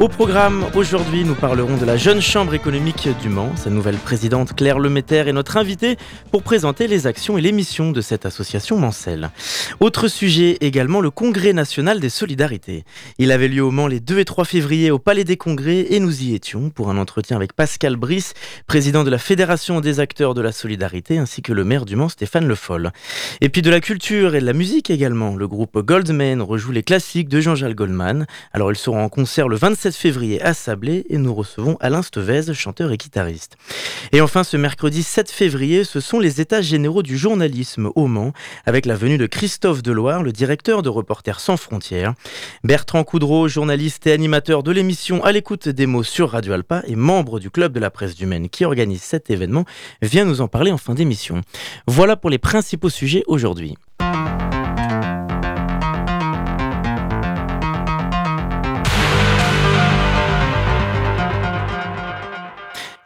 Au programme, aujourd'hui, nous parlerons de la jeune chambre économique du Mans. Sa nouvelle présidente Claire Lemeter est notre invitée pour présenter les actions et les missions de cette association mancelle. Autre sujet également, le Congrès national des solidarités. Il avait lieu au Mans les 2 et 3 février au Palais des Congrès et nous y étions pour un entretien avec Pascal Brice, président de la Fédération des acteurs de la solidarité, ainsi que le maire du Mans Stéphane Le Foll. Et puis de la culture et de la musique également. Le groupe Goldman rejoue les classiques de Jean-Jacques Goldman. Alors ils seront en concert le 27 février à Sablé et nous recevons Alain Stevez, chanteur et guitariste. Et enfin, ce mercredi 7 février, ce sont les états généraux du journalisme au Mans, avec la venue de Christophe Deloire, le directeur de Reporters sans frontières. Bertrand Coudreau, journaliste et animateur de l'émission À l'écoute des mots sur Radio Alpa et membre du club de la presse du Maine qui organise cet événement, vient nous en parler en fin d'émission. Voilà pour les principaux sujets aujourd'hui.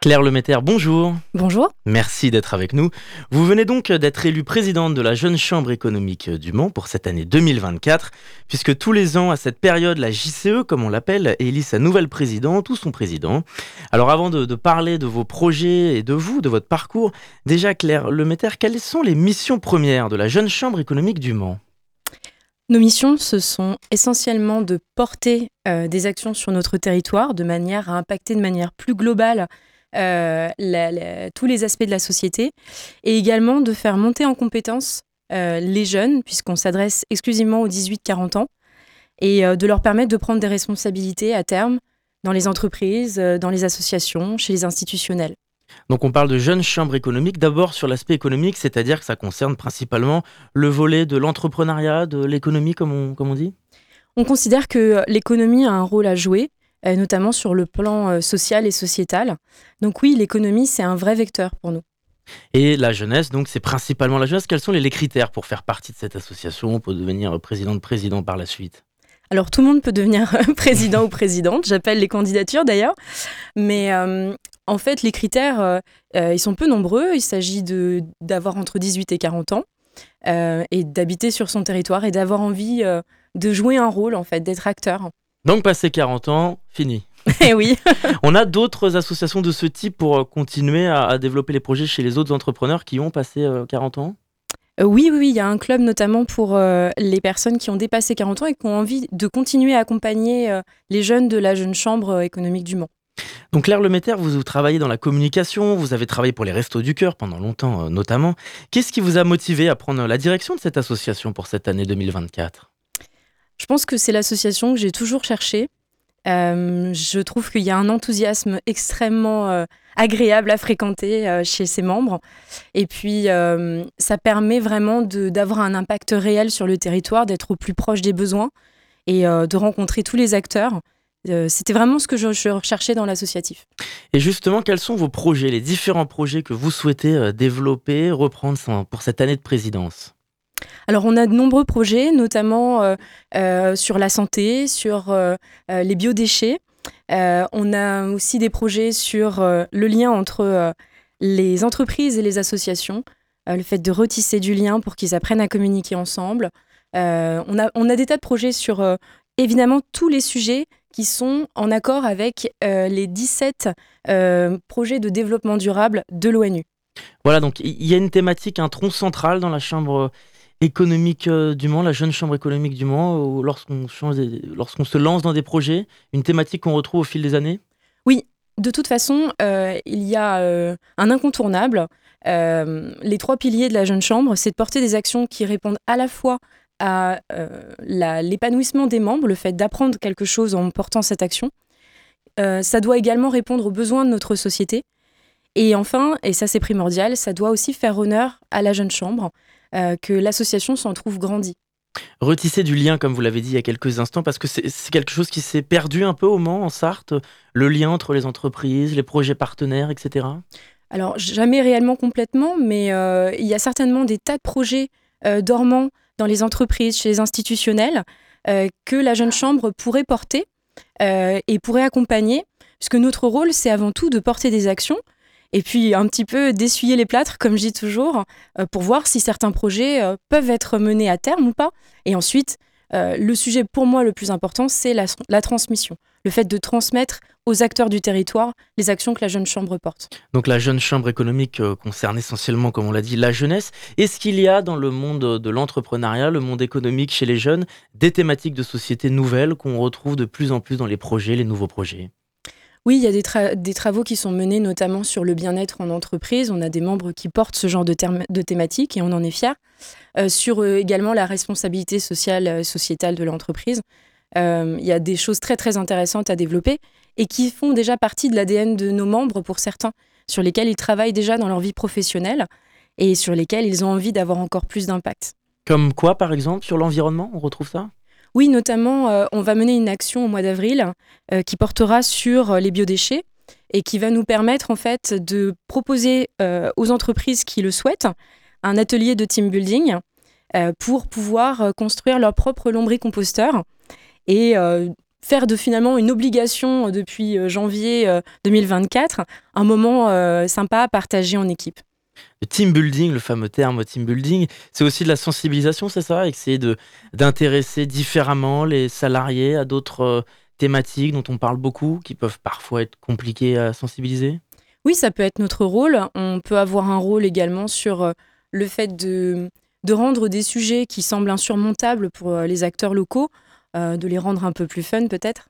Claire Lemeter, bonjour. Bonjour. Merci d'être avec nous. Vous venez donc d'être élue présidente de la Jeune Chambre économique du Mans pour cette année 2024, puisque tous les ans, à cette période, la JCE, comme on l'appelle, élit sa nouvelle présidente ou son président. Alors avant de, de, parler de vos projets et de vous, de votre parcours, déjà Claire Lemeter, quelles sont les missions premières de la Jeune Chambre économique du Mans? Nos missions, ce sont essentiellement de porter euh, des actions sur notre territoire de manière à impacter de manière plus globale euh, tous les aspects de la société et également de faire monter en compétence euh, les jeunes, puisqu'on s'adresse exclusivement aux 18-40 ans, et euh, de leur permettre de prendre des responsabilités à terme dans les entreprises, dans les associations, chez les institutionnels. Donc on parle de jeunes chambres économiques, d'abord sur l'aspect économique, c'est-à-dire que ça concerne principalement le volet de l'entrepreneuriat, de l'économie comme on, comme on dit? On considère que l'économie a un rôle à jouer notamment sur le plan euh, social et sociétal. Donc oui, l'économie, c'est un vrai vecteur pour nous. Et la jeunesse, donc c'est principalement la jeunesse. Quels sont les, critères pour faire partie de cette association, pour devenir président de président par la suite? Alors tout le monde peut devenir président ou présidente, j'appelle les candidatures d'ailleurs, mais euh, en fait les critères, ils sont peu nombreux, il s'agit d'avoir entre 18 et 40 ans et d'habiter sur son territoire et d'avoir envie de jouer un rôle en fait, d'être acteur. Donc, passé 40 ans, fini. Eh oui. On a d'autres associations de ce type pour euh, continuer à, développer les projets chez les autres entrepreneurs qui ont passé 40 euh, ans? Euh, oui, oui, il y a un club notamment pour les personnes qui ont dépassé 40 ans et qui ont envie de continuer à accompagner les jeunes de la jeune chambre économique du Mans. Donc Claire Lemeter, vous, vous travaillez dans la communication, vous avez travaillé pour les Restos du Cœur pendant longtemps notamment. Qu'est-ce qui vous a motivé à prendre la direction de cette association pour cette année 2024 je pense que c'est l'association que j'ai toujours cherchée. Euh, je trouve qu'il y a un enthousiasme extrêmement euh, agréable à fréquenter euh, chez ses membres. Et puis, ça permet vraiment d'avoir un impact réel sur le territoire, d'être au plus proche des besoins et de rencontrer tous les acteurs. C'était vraiment ce que je, je recherchais dans l'associatif. Et justement, quels sont vos projets, les différents projets que vous souhaitez développer, reprendre pour cette année de présidence? Alors on a de nombreux projets, notamment euh, euh, sur la santé, sur euh, les biodéchets. on a aussi des projets sur le lien entre les entreprises et les associations, le fait de retisser du lien pour qu'ils apprennent à communiquer ensemble. on, a, on a des tas de projets sur évidemment tous les sujets qui sont en accord avec les 17 projets de développement durable de l'ONU. Voilà, donc il y a une thématique, un tronc central dans la Chambre économique euh, du Mans, la jeune chambre économique du Mans, lorsqu'on lorsqu'on se lance dans des projets, une thématique qu'on retrouve au fil des années? Oui, de toute façon, euh, il y a euh, un incontournable. les trois piliers de la jeune chambre, c'est de porter des actions qui répondent à la fois à l'épanouissement des membres, le fait d'apprendre quelque chose en portant cette action. ça doit également répondre aux besoins de notre société. Et enfin, et ça c'est primordial, ça doit aussi faire honneur à la jeune chambre, euh, que l'association s'en trouve grandie. Retisser du lien, comme vous l'avez dit il y a quelques instants, parce que c'est quelque chose qui s'est perdu un peu au Mans, en Sarthe, le lien entre les entreprises, les projets partenaires, etc. Alors, jamais réellement complètement, mais il y a certainement des tas de projets dormants dans les entreprises, chez les institutionnels, que la jeune chambre pourrait porter et pourrait accompagner, puisque notre rôle, c'est avant tout de porter des actions et puis un petit peu d'essuyer les plâtres, comme je dis toujours, euh, pour voir si certains projets euh, peuvent être menés à terme ou pas. Et ensuite, euh, le sujet pour moi le plus important, c'est la, la, transmission, le fait de transmettre aux acteurs du territoire les actions que la jeune chambre porte. Donc la jeune chambre économique concerne essentiellement, comme on l'a dit, la jeunesse. Est-ce qu'il y a dans le monde de l'entrepreneuriat, le monde économique chez les jeunes, des thématiques de société nouvelles qu'on retrouve de plus en plus dans les projets, les nouveaux projets oui, il y a des, travaux qui sont menés notamment sur le bien-être en entreprise. On a des membres qui portent ce genre de, de thématiques et on en est fiers. Euh, sur euh, également la responsabilité sociale et sociétale de l'entreprise. Euh, il y a des choses très très intéressantes à développer et qui font déjà partie de l'ADN de nos membres pour certains, sur lesquels ils travaillent déjà dans leur vie professionnelle et sur lesquels ils ont envie d'avoir encore plus d'impact. Comme quoi, par exemple, sur l'environnement, on retrouve ça? Oui, notamment, euh, on va mener une action au mois d'avril euh, qui portera sur euh, les biodéchets et qui va nous permettre en fait de proposer aux entreprises qui le souhaitent un atelier de team building pour pouvoir construire leur propre lombricomposteur et faire de finalement une obligation depuis janvier 2024 un moment sympa à partager en équipe le team building, le fameux terme team building, c'est aussi de la sensibilisation, c'est ça? Essayer d'intéresser différemment les salariés à d'autres euh, thématiques dont on parle beaucoup, qui peuvent parfois être compliquées à sensibiliser? Oui, ça peut être notre rôle. On peut avoir un rôle également sur euh, le fait de, de rendre des sujets qui semblent insurmontables pour euh, les acteurs locaux, de les rendre un peu plus fun peut-être?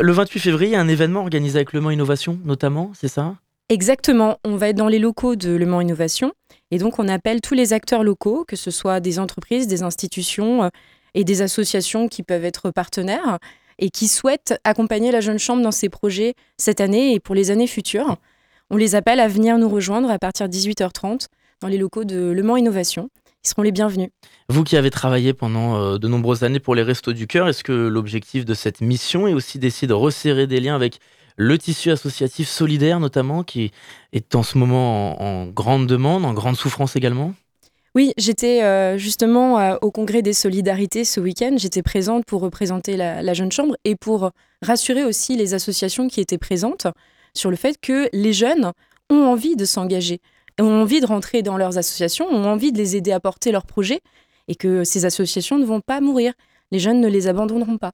Le 28 février, il y a un événement organisé avec Le Mans Innovation, notamment, c'est ça? Exactement, on va être dans les locaux de Le Mans Innovation et donc on appelle tous les acteurs locaux, que ce soit des entreprises, des institutions euh, et des associations qui peuvent être partenaires et qui souhaitent accompagner la jeune chambre dans ses projets cette année et pour les années futures. On les appelle à venir nous rejoindre à partir de 18h30 dans les locaux de Le Mans Innovation. Ils seront les bienvenus. Vous qui avez travaillé pendant euh, de nombreuses années pour les Restos du Cœur, est-ce que l'objectif de cette mission est aussi d'essayer de resserrer des liens avec le tissu associatif solidaire notamment, qui est en ce moment en, grande demande, en grande souffrance également? Oui, j'étais euh, justement euh, au congrès des solidarités ce week-end. J'étais présente pour représenter la, Jeune Chambre et pour rassurer aussi les associations qui étaient présentes sur le fait que les jeunes ont envie de s'engager, ont envie de rentrer dans leurs associations, ont envie de les aider à porter leurs projets et que ces associations ne vont pas mourir. Les jeunes ne les abandonneront pas.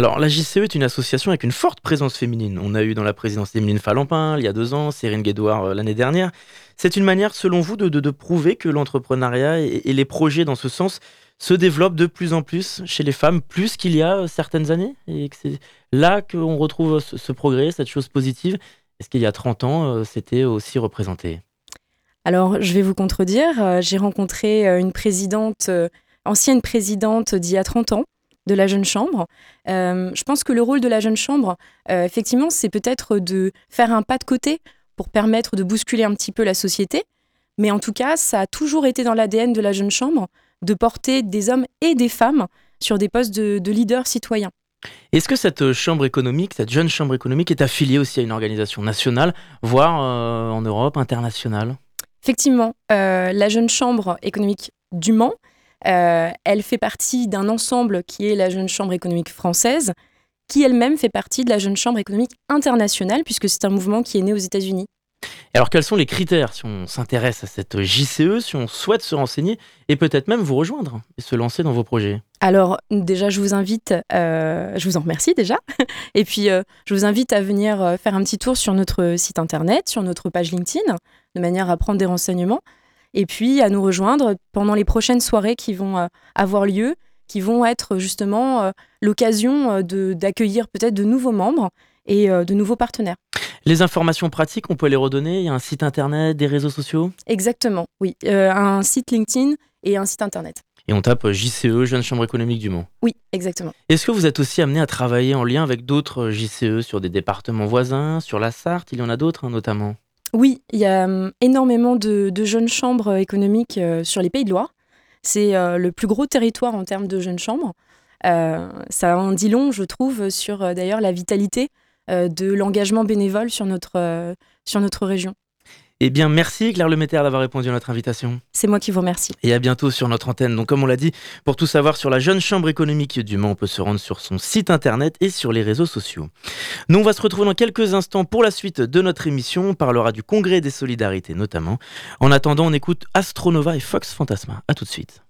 Alors, la JCE est une association avec une forte présence féminine. On a eu dans la présidence Emeline Falampin il y a deux ans, Cyrine Guédouard euh, l'année dernière. C'est une manière, selon vous, de, prouver que l'entrepreneuriat et, les projets dans ce sens se développent de plus en plus chez les femmes, plus qu'il y a euh, certaines années, et que c'est là qu'on retrouve ce, progrès, cette chose positive? Est-ce qu'il y a 30 ans, euh, c'était aussi représenté? Alors, je vais vous contredire. J'ai rencontré une présidente, ancienne présidente d'il y a 30 ans, de la jeune chambre. Euh, je pense que le rôle de la jeune chambre, euh, effectivement, c'est peut-être de faire un pas de côté pour permettre de bousculer un petit peu la société. Mais en tout cas, ça a toujours été dans l'ADN de la jeune chambre de porter des hommes et des femmes sur des postes de, leaders citoyens. Est-ce que cette chambre économique, cette jeune chambre économique est affiliée aussi à une organisation nationale, voire euh, en Europe, internationale? Effectivement, la jeune chambre économique du Mans euh, elle fait partie d'un ensemble qui est la Jeune Chambre économique française, qui elle-même fait partie de la Jeune Chambre économique internationale, puisque c'est un mouvement qui est né aux États-Unis. Alors quels sont les critères si on s'intéresse à cette JCE, si on souhaite se renseigner et peut-être même vous rejoindre et se lancer dans vos projets? Alors déjà je vous invite, euh, je vous en remercie déjà, et puis euh, je vous invite à venir faire un petit tour sur notre site internet, sur notre page LinkedIn, de manière à prendre des renseignements et puis à nous rejoindre pendant les prochaines soirées qui vont euh, avoir lieu, qui vont être justement euh, l'occasion euh, d'accueillir peut-être de nouveaux membres et de nouveaux partenaires. Les informations pratiques, on peut les redonner Il y a un site internet, des réseaux sociaux? Exactement, oui. un site LinkedIn et un site internet. Et on tape JCE, Jeune Chambre économique du Mans. Oui, exactement. Est-ce que vous êtes aussi amené à travailler en lien avec d'autres JCE sur des départements voisins, sur la Sarthe? Il y en a d'autres hein, notamment oui, il y a hum, énormément de, jeunes chambres euh, économiques euh, sur les Pays de Loire. C'est euh, le plus gros territoire en termes de jeunes chambres. ça en dit long, je trouve, sur d'ailleurs la vitalité de l'engagement bénévole sur notre, sur notre région. Eh bien, merci Claire Lemeter d'avoir répondu à notre invitation. C'est moi qui vous remercie. Et à bientôt sur notre antenne. Donc, comme on l'a dit, pour tout savoir sur la jeune chambre économique du Mans, on peut se rendre sur son site internet et sur les réseaux sociaux. Nous, on va se retrouver dans quelques instants pour la suite de notre émission. On parlera du Congrès des Solidarités notamment. En attendant, on écoute Astronova et Fox Fantasma. À tout de suite. «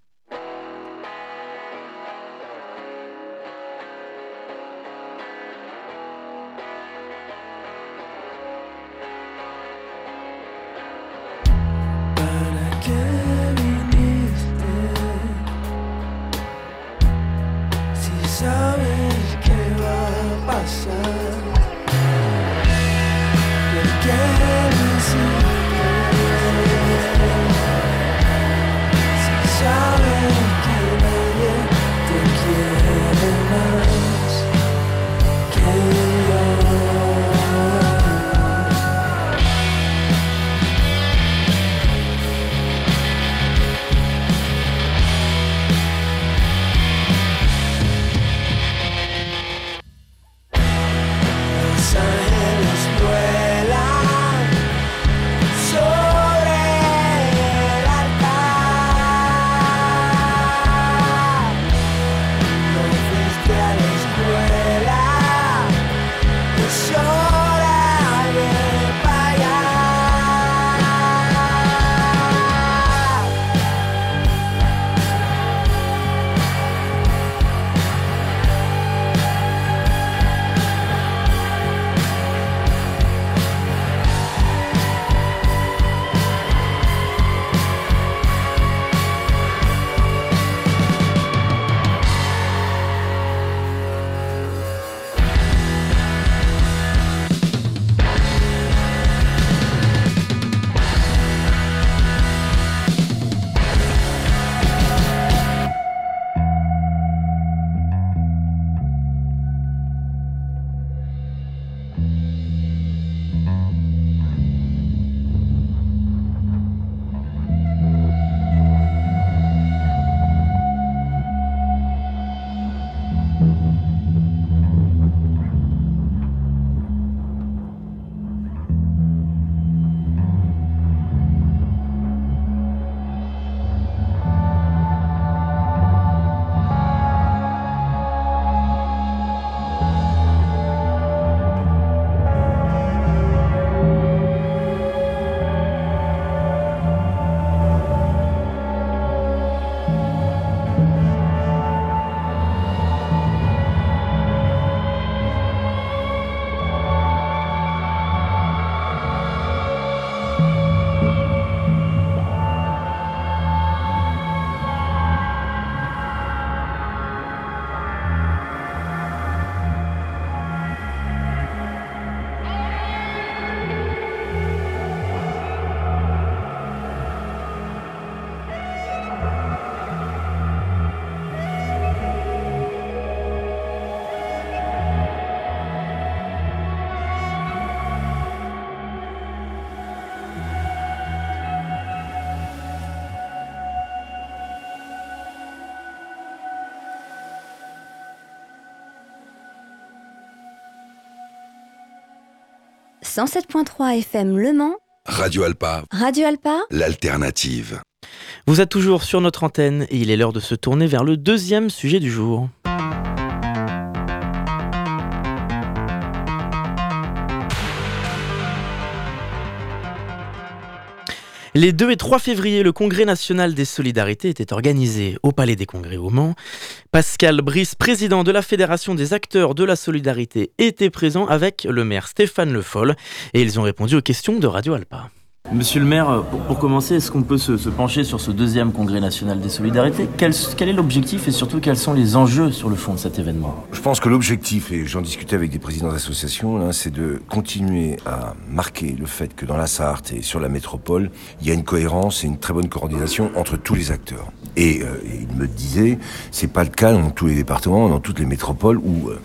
107.3 FM Le Mans. Radio Alpa. Radio Alpa. L'alternative. Vous êtes toujours sur notre antenne et il est l'heure de se tourner vers le deuxième sujet du jour. Les 2 et 3 février, le Congrès national des solidarités était organisé au Palais des Congrès au Mans. Pascal Brice, président de la Fédération des acteurs de la solidarité, était présent avec le maire Stéphane Le Foll et ils ont répondu aux questions de Radio Alpa. Monsieur le maire, pour, commencer, est-ce qu'on peut se, pencher sur ce deuxième congrès national des solidarités? Quel, est l'objectif et surtout quels sont les enjeux sur le fond de cet événement? Je pense que l'objectif, et j'en discutais avec des présidents d'associations, c'est de continuer à marquer le fait que dans la Sarthe et sur la métropole, il y a une cohérence et une très bonne coordination entre tous les acteurs. Et, euh, il me disait, c'est pas le cas dans tous les départements, dans toutes les métropoles où euh,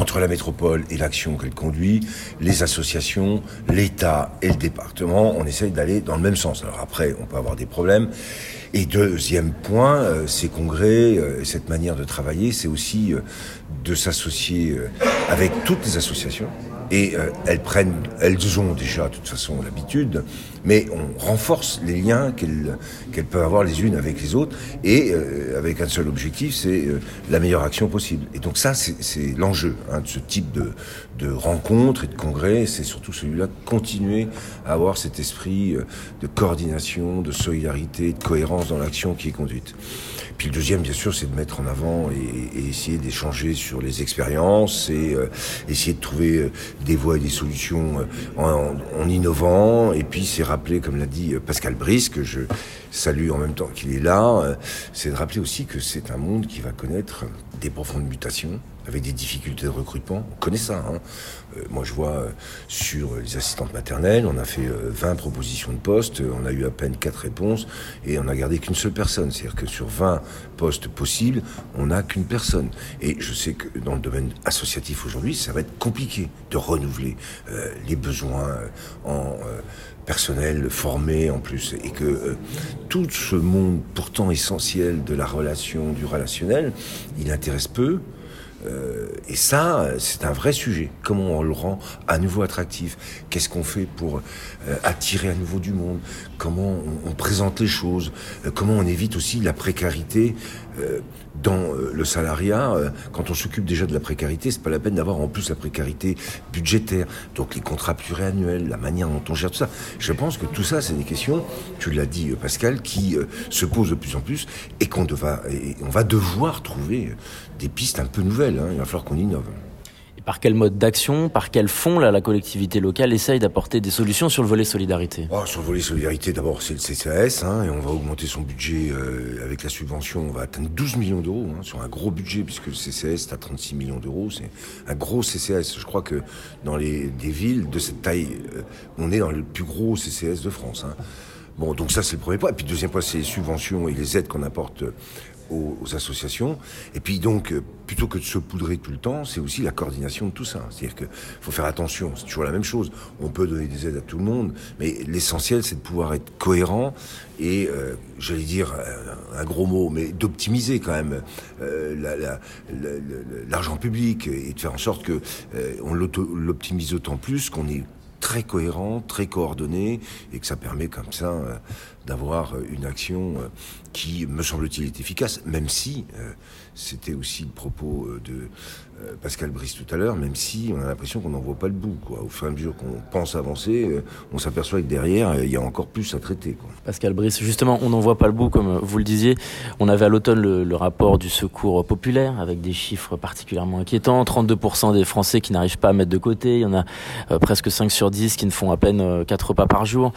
entre la métropole et l'action qu'elle conduit, les associations, l'État et le département, on essaye d'aller dans le même sens. Alors après, on peut avoir des problèmes. Et deuxième point, euh, ces congrès, euh, cette manière de travailler, c'est aussi euh, de s'associer avec toutes les associations. Et elles prennent, elles ont déjà, de toute façon, l'habitude mais on renforce les liens qu'elles peuvent avoir les unes avec les autres, et euh, avec un seul objectif, c'est euh, la meilleure action possible. Et donc ça, c'est l'enjeu hein, de ce type de, de rencontres et de congrès, c'est surtout celui-là, continuer à avoir cet esprit euh, de coordination, de solidarité, de cohérence dans l'action qui est conduite. Puis le deuxième, bien sûr, c'est de mettre en avant et, essayer d'échanger sur les expériences et euh, essayer de trouver euh, des voies et des solutions en, en, innovant. Et puis c'est rappeler, comme l'a dit Pascal Brice, que je salue en même temps qu'il est là, c'est de rappeler aussi que c'est un monde qui va connaître des profondes mutations avec des difficultés de recrutement. On connaît ça. Hein. Euh, moi, je vois euh, sur les assistantes maternelles, on a fait euh, 20 propositions de postes, on a eu à peine 4 réponses et on a gardé qu'une seule personne. C'est-à-dire que sur 20 postes possibles, on n'a qu'une personne. Et je sais que dans le domaine associatif aujourd'hui, ça va être compliqué de renouveler euh, les besoins en personnel formé en plus et que tout ce monde pourtant essentiel de la relation, du relationnel, il intéresse peu. Euh, et ça, c'est un vrai sujet. Comment on le rend à nouveau attractif? Qu'est-ce qu'on fait pour euh, attirer à nouveau du monde? Comment on, présente les choses euh, Comment on évite aussi la précarité euh, dans euh, le salariat Quand on s'occupe déjà de la précarité, c'est pas la peine d'avoir en plus la précarité budgétaire. Donc les contrats pluriannuels, la manière dont on gère tout ça. Je pense que tout ça, c'est des questions, tu l'as dit Pascal, qui se posent de plus en plus et qu'on va devoir trouver des pistes un peu nouvelles. Hein. Il va falloir qu'on innove. Par quel mode d'action, par quel fond là, la collectivité locale essaye d'apporter des solutions sur le volet solidarité? Oh, Sur le volet solidarité, d'abord c'est le CCAS, hein, et on va augmenter son budget euh, avec la subvention, on va atteindre 12 millions d'euros, hein, sur un gros budget, puisque le CCAS est à 36 millions d'euros, c'est un gros CCAS. Je crois que dans les des villes de cette taille, euh, on est dans le plus gros CCAS de France. Hein. Bon, donc ça c'est le premier point. Et puis deuxième point, c'est les subventions et les aides qu'on apporte aux, associations. Et puis donc, euh, plutôt que de se poudrer tout le temps, c'est aussi la coordination de tout ça. C'est-à-dire qu'il faut faire attention, c'est toujours la même chose. On peut donner des aides à tout le monde, mais l'essentiel, c'est de pouvoir être cohérent et, euh, j'allais dire un gros mot, mais d'optimiser quand même euh, l'argent public et de faire en sorte que euh, on l'optimise d'autant plus qu'on est très cohérent, très coordonné, et que ça permet comme ça euh, d'avoir une action euh, qui, me semble-t-il, est efficace, même si euh, c'était aussi le propos de Pascal Brice tout à l'heure, même si on a l'impression qu'on n'en voit pas le bout. Quoi. Au fur et à mesure qu'on pense avancer, on s'aperçoit que derrière, il y a encore plus à traiter. Pascal Brice, justement, on n'en voit pas le bout, comme vous le disiez. On avait à l'automne le, rapport du secours populaire, avec des chiffres particulièrement inquiétants. 32% des Français qui n'arrivent pas à mettre de côté. Il y en a euh, presque 5 sur 10 qui ne font à peine euh, 4 repas par jour.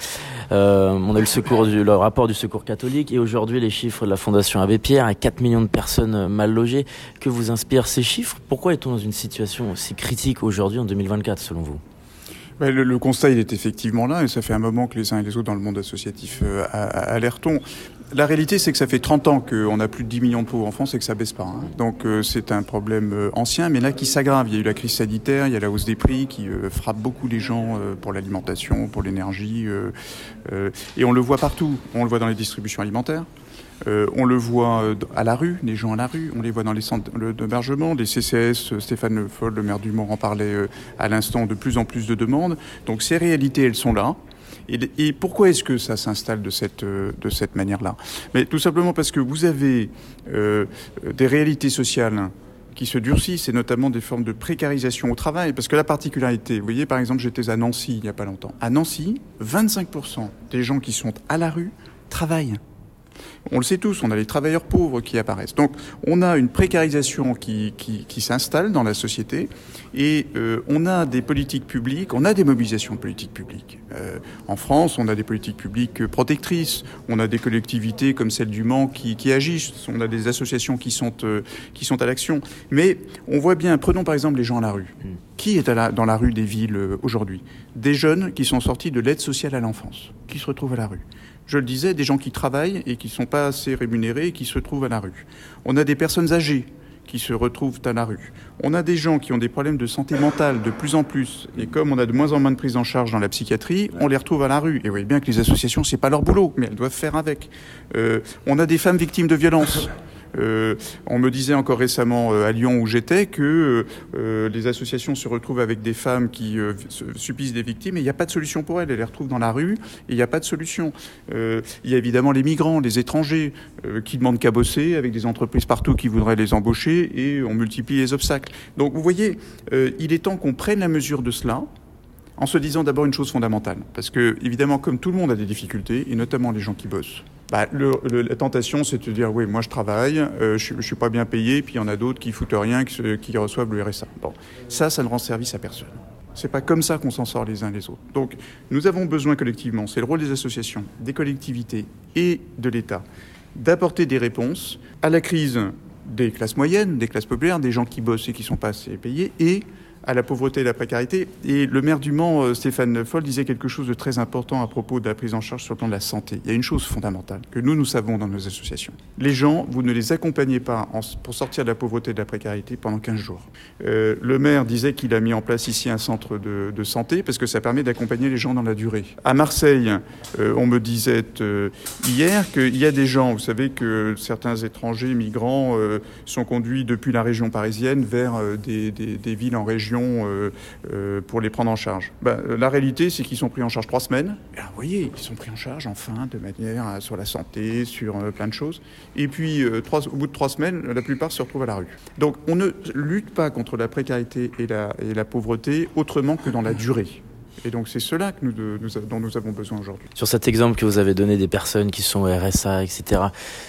Euh, on a le, secours du, le rapport du secours catholique et aujourd'hui les chiffres de la Fondation Abbé Pierre à 4 millions de personnes mal logées. Que vous inspirent ces chiffres? Pourquoi est-on dans une situation aussi critique aujourd'hui en 2024 selon vous? Le, le, constat, il est effectivement là, et ça fait un moment que les uns et les autres dans le monde associatif euh, alertons. La réalité, c'est que ça fait 30 ans qu'on a plus de 10 millions de pauvres en France et que ça baisse pas. Hein. Donc euh, c'est un problème euh, ancien, mais là qui s'aggrave. Il y a eu la crise sanitaire, il y a la hausse des prix qui euh, frappe beaucoup les gens pour l'alimentation, pour l'énergie, et on le voit partout. On le voit dans les distributions alimentaires. Euh, on le voit à la rue, les gens à la rue, on les voit dans les centres d'hébergement, les CCS, Stéphane Le Foll, le maire du Mont en parlait à l'instant, de plus en plus de demandes. Donc ces réalités, elles sont là. Et, pourquoi est-ce que ça s'installe de cette, de cette manière-là? Mais tout simplement parce que vous avez euh, des réalités sociales qui se durcissent, et notamment des formes de précarisation au travail. Parce que la particularité, vous voyez, par exemple, j'étais à Nancy il n'y a pas longtemps. À Nancy, 25% des gens qui sont à la rue travaillent. On le sait tous, on a les travailleurs pauvres qui apparaissent. Donc on a une précarisation qui, qui, qui s'installe dans la société et euh, on a des politiques publiques, on a des mobilisations de politiques publiques. Euh, en France, on a des politiques publiques protectrices, on a des collectivités comme celle du Mans qui, qui agissent, on a des associations qui sont, euh, qui sont à l'action. Mais on voit bien, prenons par exemple les gens à la rue. Mmh. Qui est à la, dans la rue des villes aujourd'hui? Des jeunes qui sont sortis de l'aide sociale à l'enfance, qui se retrouvent à la rue je le disais, des gens qui travaillent et qui ne sont pas assez rémunérés et qui se trouvent à la rue. On a des personnes âgées qui se retrouvent à la rue. On a des gens qui ont des problèmes de santé mentale de plus en plus. Et comme on a de moins en moins de prise en charge dans la psychiatrie, on les retrouve à la rue. Et vous voyez bien que les associations, c'est pas leur boulot, mais elles doivent faire avec. Euh, on a des femmes victimes de violences. Euh, on me disait encore récemment à Lyon où j'étais que les associations se retrouvent avec des femmes qui subissent des victimes et il n'y a pas de solution pour elles. Elles les retrouvent dans la rue et il n'y a pas de solution. il y a évidemment les migrants, les étrangers qui demandent qu'à bosser avec des entreprises partout qui voudraient les embaucher et on multiplie les obstacles. Donc vous voyez, il est temps qu'on prenne la mesure de cela en se disant d'abord une chose fondamentale. Parce que, évidemment, comme tout le monde a des difficultés, et notamment les gens qui bossent, bah, la tentation, c'est de dire, oui, moi je travaille, euh, je ne suis pas bien payé, puis il y en a d'autres qui foutent rien, qui, qui, reçoivent le RSA. Bon, ça, ça ne rend service à personne. C'est pas comme ça qu'on s'en sort les uns les autres. Donc, nous avons besoin collectivement, c'est le rôle des associations, des collectivités et de l'État, d'apporter des réponses à la crise des classes moyennes, des classes populaires, des gens qui bossent et qui sont pas assez payés, et à la pauvreté et la précarité. Et le maire du Mans, euh, Stéphane Foll, disait quelque chose de très important à propos de la prise en charge sur le plan de la santé. Il y a une chose fondamentale que nous, nous savons dans nos associations. Les gens, vous ne les accompagnez pas pour sortir de la pauvreté et de la précarité pendant 15 jours. Euh, le maire disait qu'il a mis en place ici un centre de, santé parce que ça permet d'accompagner les gens dans la durée. À Marseille, euh, on me disait hier qu'il y a des gens, vous savez que certains étrangers migrants sont conduits depuis la région parisienne vers des villes en région euh, euh, pour les prendre en charge. Ben, la réalité, c'est qu'ils sont pris en charge trois semaines. vous voyez, ils sont pris en charge enfin de manière euh, sur la santé, sur plein de choses. Et puis, au bout de trois semaines, la plupart se retrouvent à la rue. Donc, on ne lutte pas contre la précarité et la pauvreté autrement que dans la durée. Et donc c'est cela que nous, dont nous avons besoin aujourd'hui. Sur cet exemple que vous avez donné des personnes qui sont RSA, etc.,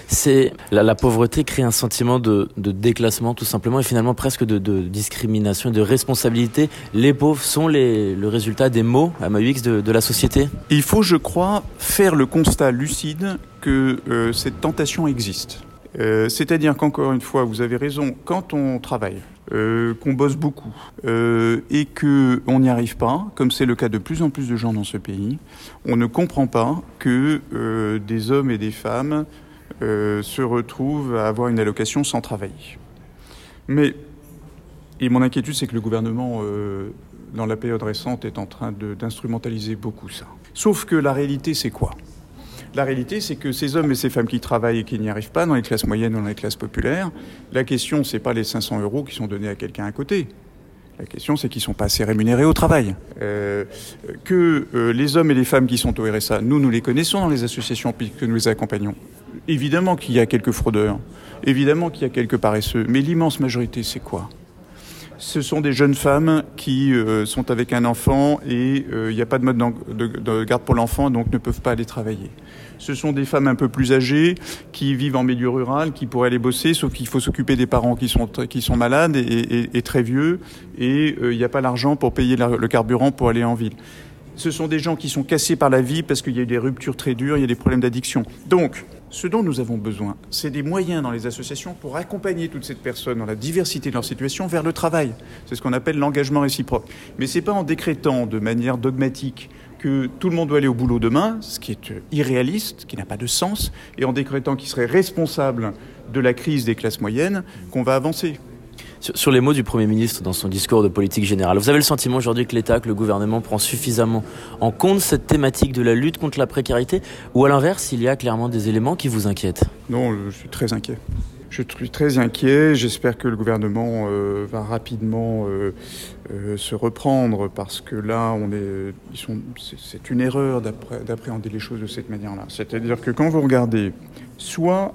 c'est la, la, pauvreté crée un sentiment de, déclassement tout simplement et finalement presque de, discrimination et de responsabilité. Les pauvres sont les, le résultat des mots à MAUX de, de la société Il faut, je crois, faire le constat lucide que euh, cette tentation existe. Euh, c'est-à-dire qu'encore une fois, vous avez raison, quand on travaille, euh, qu'on bosse beaucoup euh, et qu'on n'y arrive pas, comme c'est le cas de plus en plus de gens dans ce pays, on ne comprend pas que des hommes et des femmes se retrouvent à avoir une allocation sans travailler. Mais, et mon inquiétude, c'est que le gouvernement, dans la période récente, est en train d'instrumentaliser beaucoup ça. Sauf que la réalité, c'est quoi? La réalité, c'est que ces hommes et ces femmes qui travaillent et qui n'y arrivent pas dans les classes moyennes ou dans les classes populaires, la question, c'est pas les 500 euros qui sont donnés à quelqu'un à côté. La question, c'est qu'ils ne sont pas assez rémunérés au travail. Euh, que euh, les hommes et les femmes qui sont au RSA, nous, nous les connaissons dans les associations que nous les accompagnons. Évidemment qu'il y a quelques fraudeurs, évidemment qu'il y a quelques paresseux, mais l'immense majorité, c'est quoi? Ce sont des jeunes femmes qui euh, sont avec un enfant et il n'y a pas de mode de garde pour l'enfant, donc ne peuvent pas aller travailler. Ce sont des femmes un peu plus âgées qui vivent en milieu rural, qui pourraient aller bosser, sauf qu'il faut s'occuper des parents qui sont, qui sont malades et, très vieux, et euh, il n'y a pas l'argent pour payer le carburant pour aller en ville. Ce sont des gens qui sont cassés par la vie parce qu'il y a eu des ruptures très dures, il y a des problèmes d'addiction. Donc, ce dont nous avons besoin, c'est des moyens dans les associations pour accompagner toutes ces personnes dans la diversité de leur situation vers le travail. C'est ce qu'on appelle l'engagement réciproque. Mais ce n'est pas en décrétant de manière dogmatique que tout le monde doit aller au boulot demain, ce qui est irréaliste, qui n'a pas de sens, et en décrétant qu'il serait responsable de la crise des classes moyennes, qu'on va avancer. Sur les mots du Premier ministre dans son discours de politique générale, vous avez le sentiment aujourd'hui que l'État, que le gouvernement prend suffisamment en compte cette thématique de la lutte contre la précarité Ou à l'inverse, il y a clairement des éléments qui vous inquiètent? Non, je suis très inquiet. Je suis très inquiet. J'espère que le gouvernement euh, va rapidement euh, euh, se reprendre parce que là, on est, c'est une erreur d'appréhender les choses de cette manière-là. C'est-à-dire que quand vous regardez, soit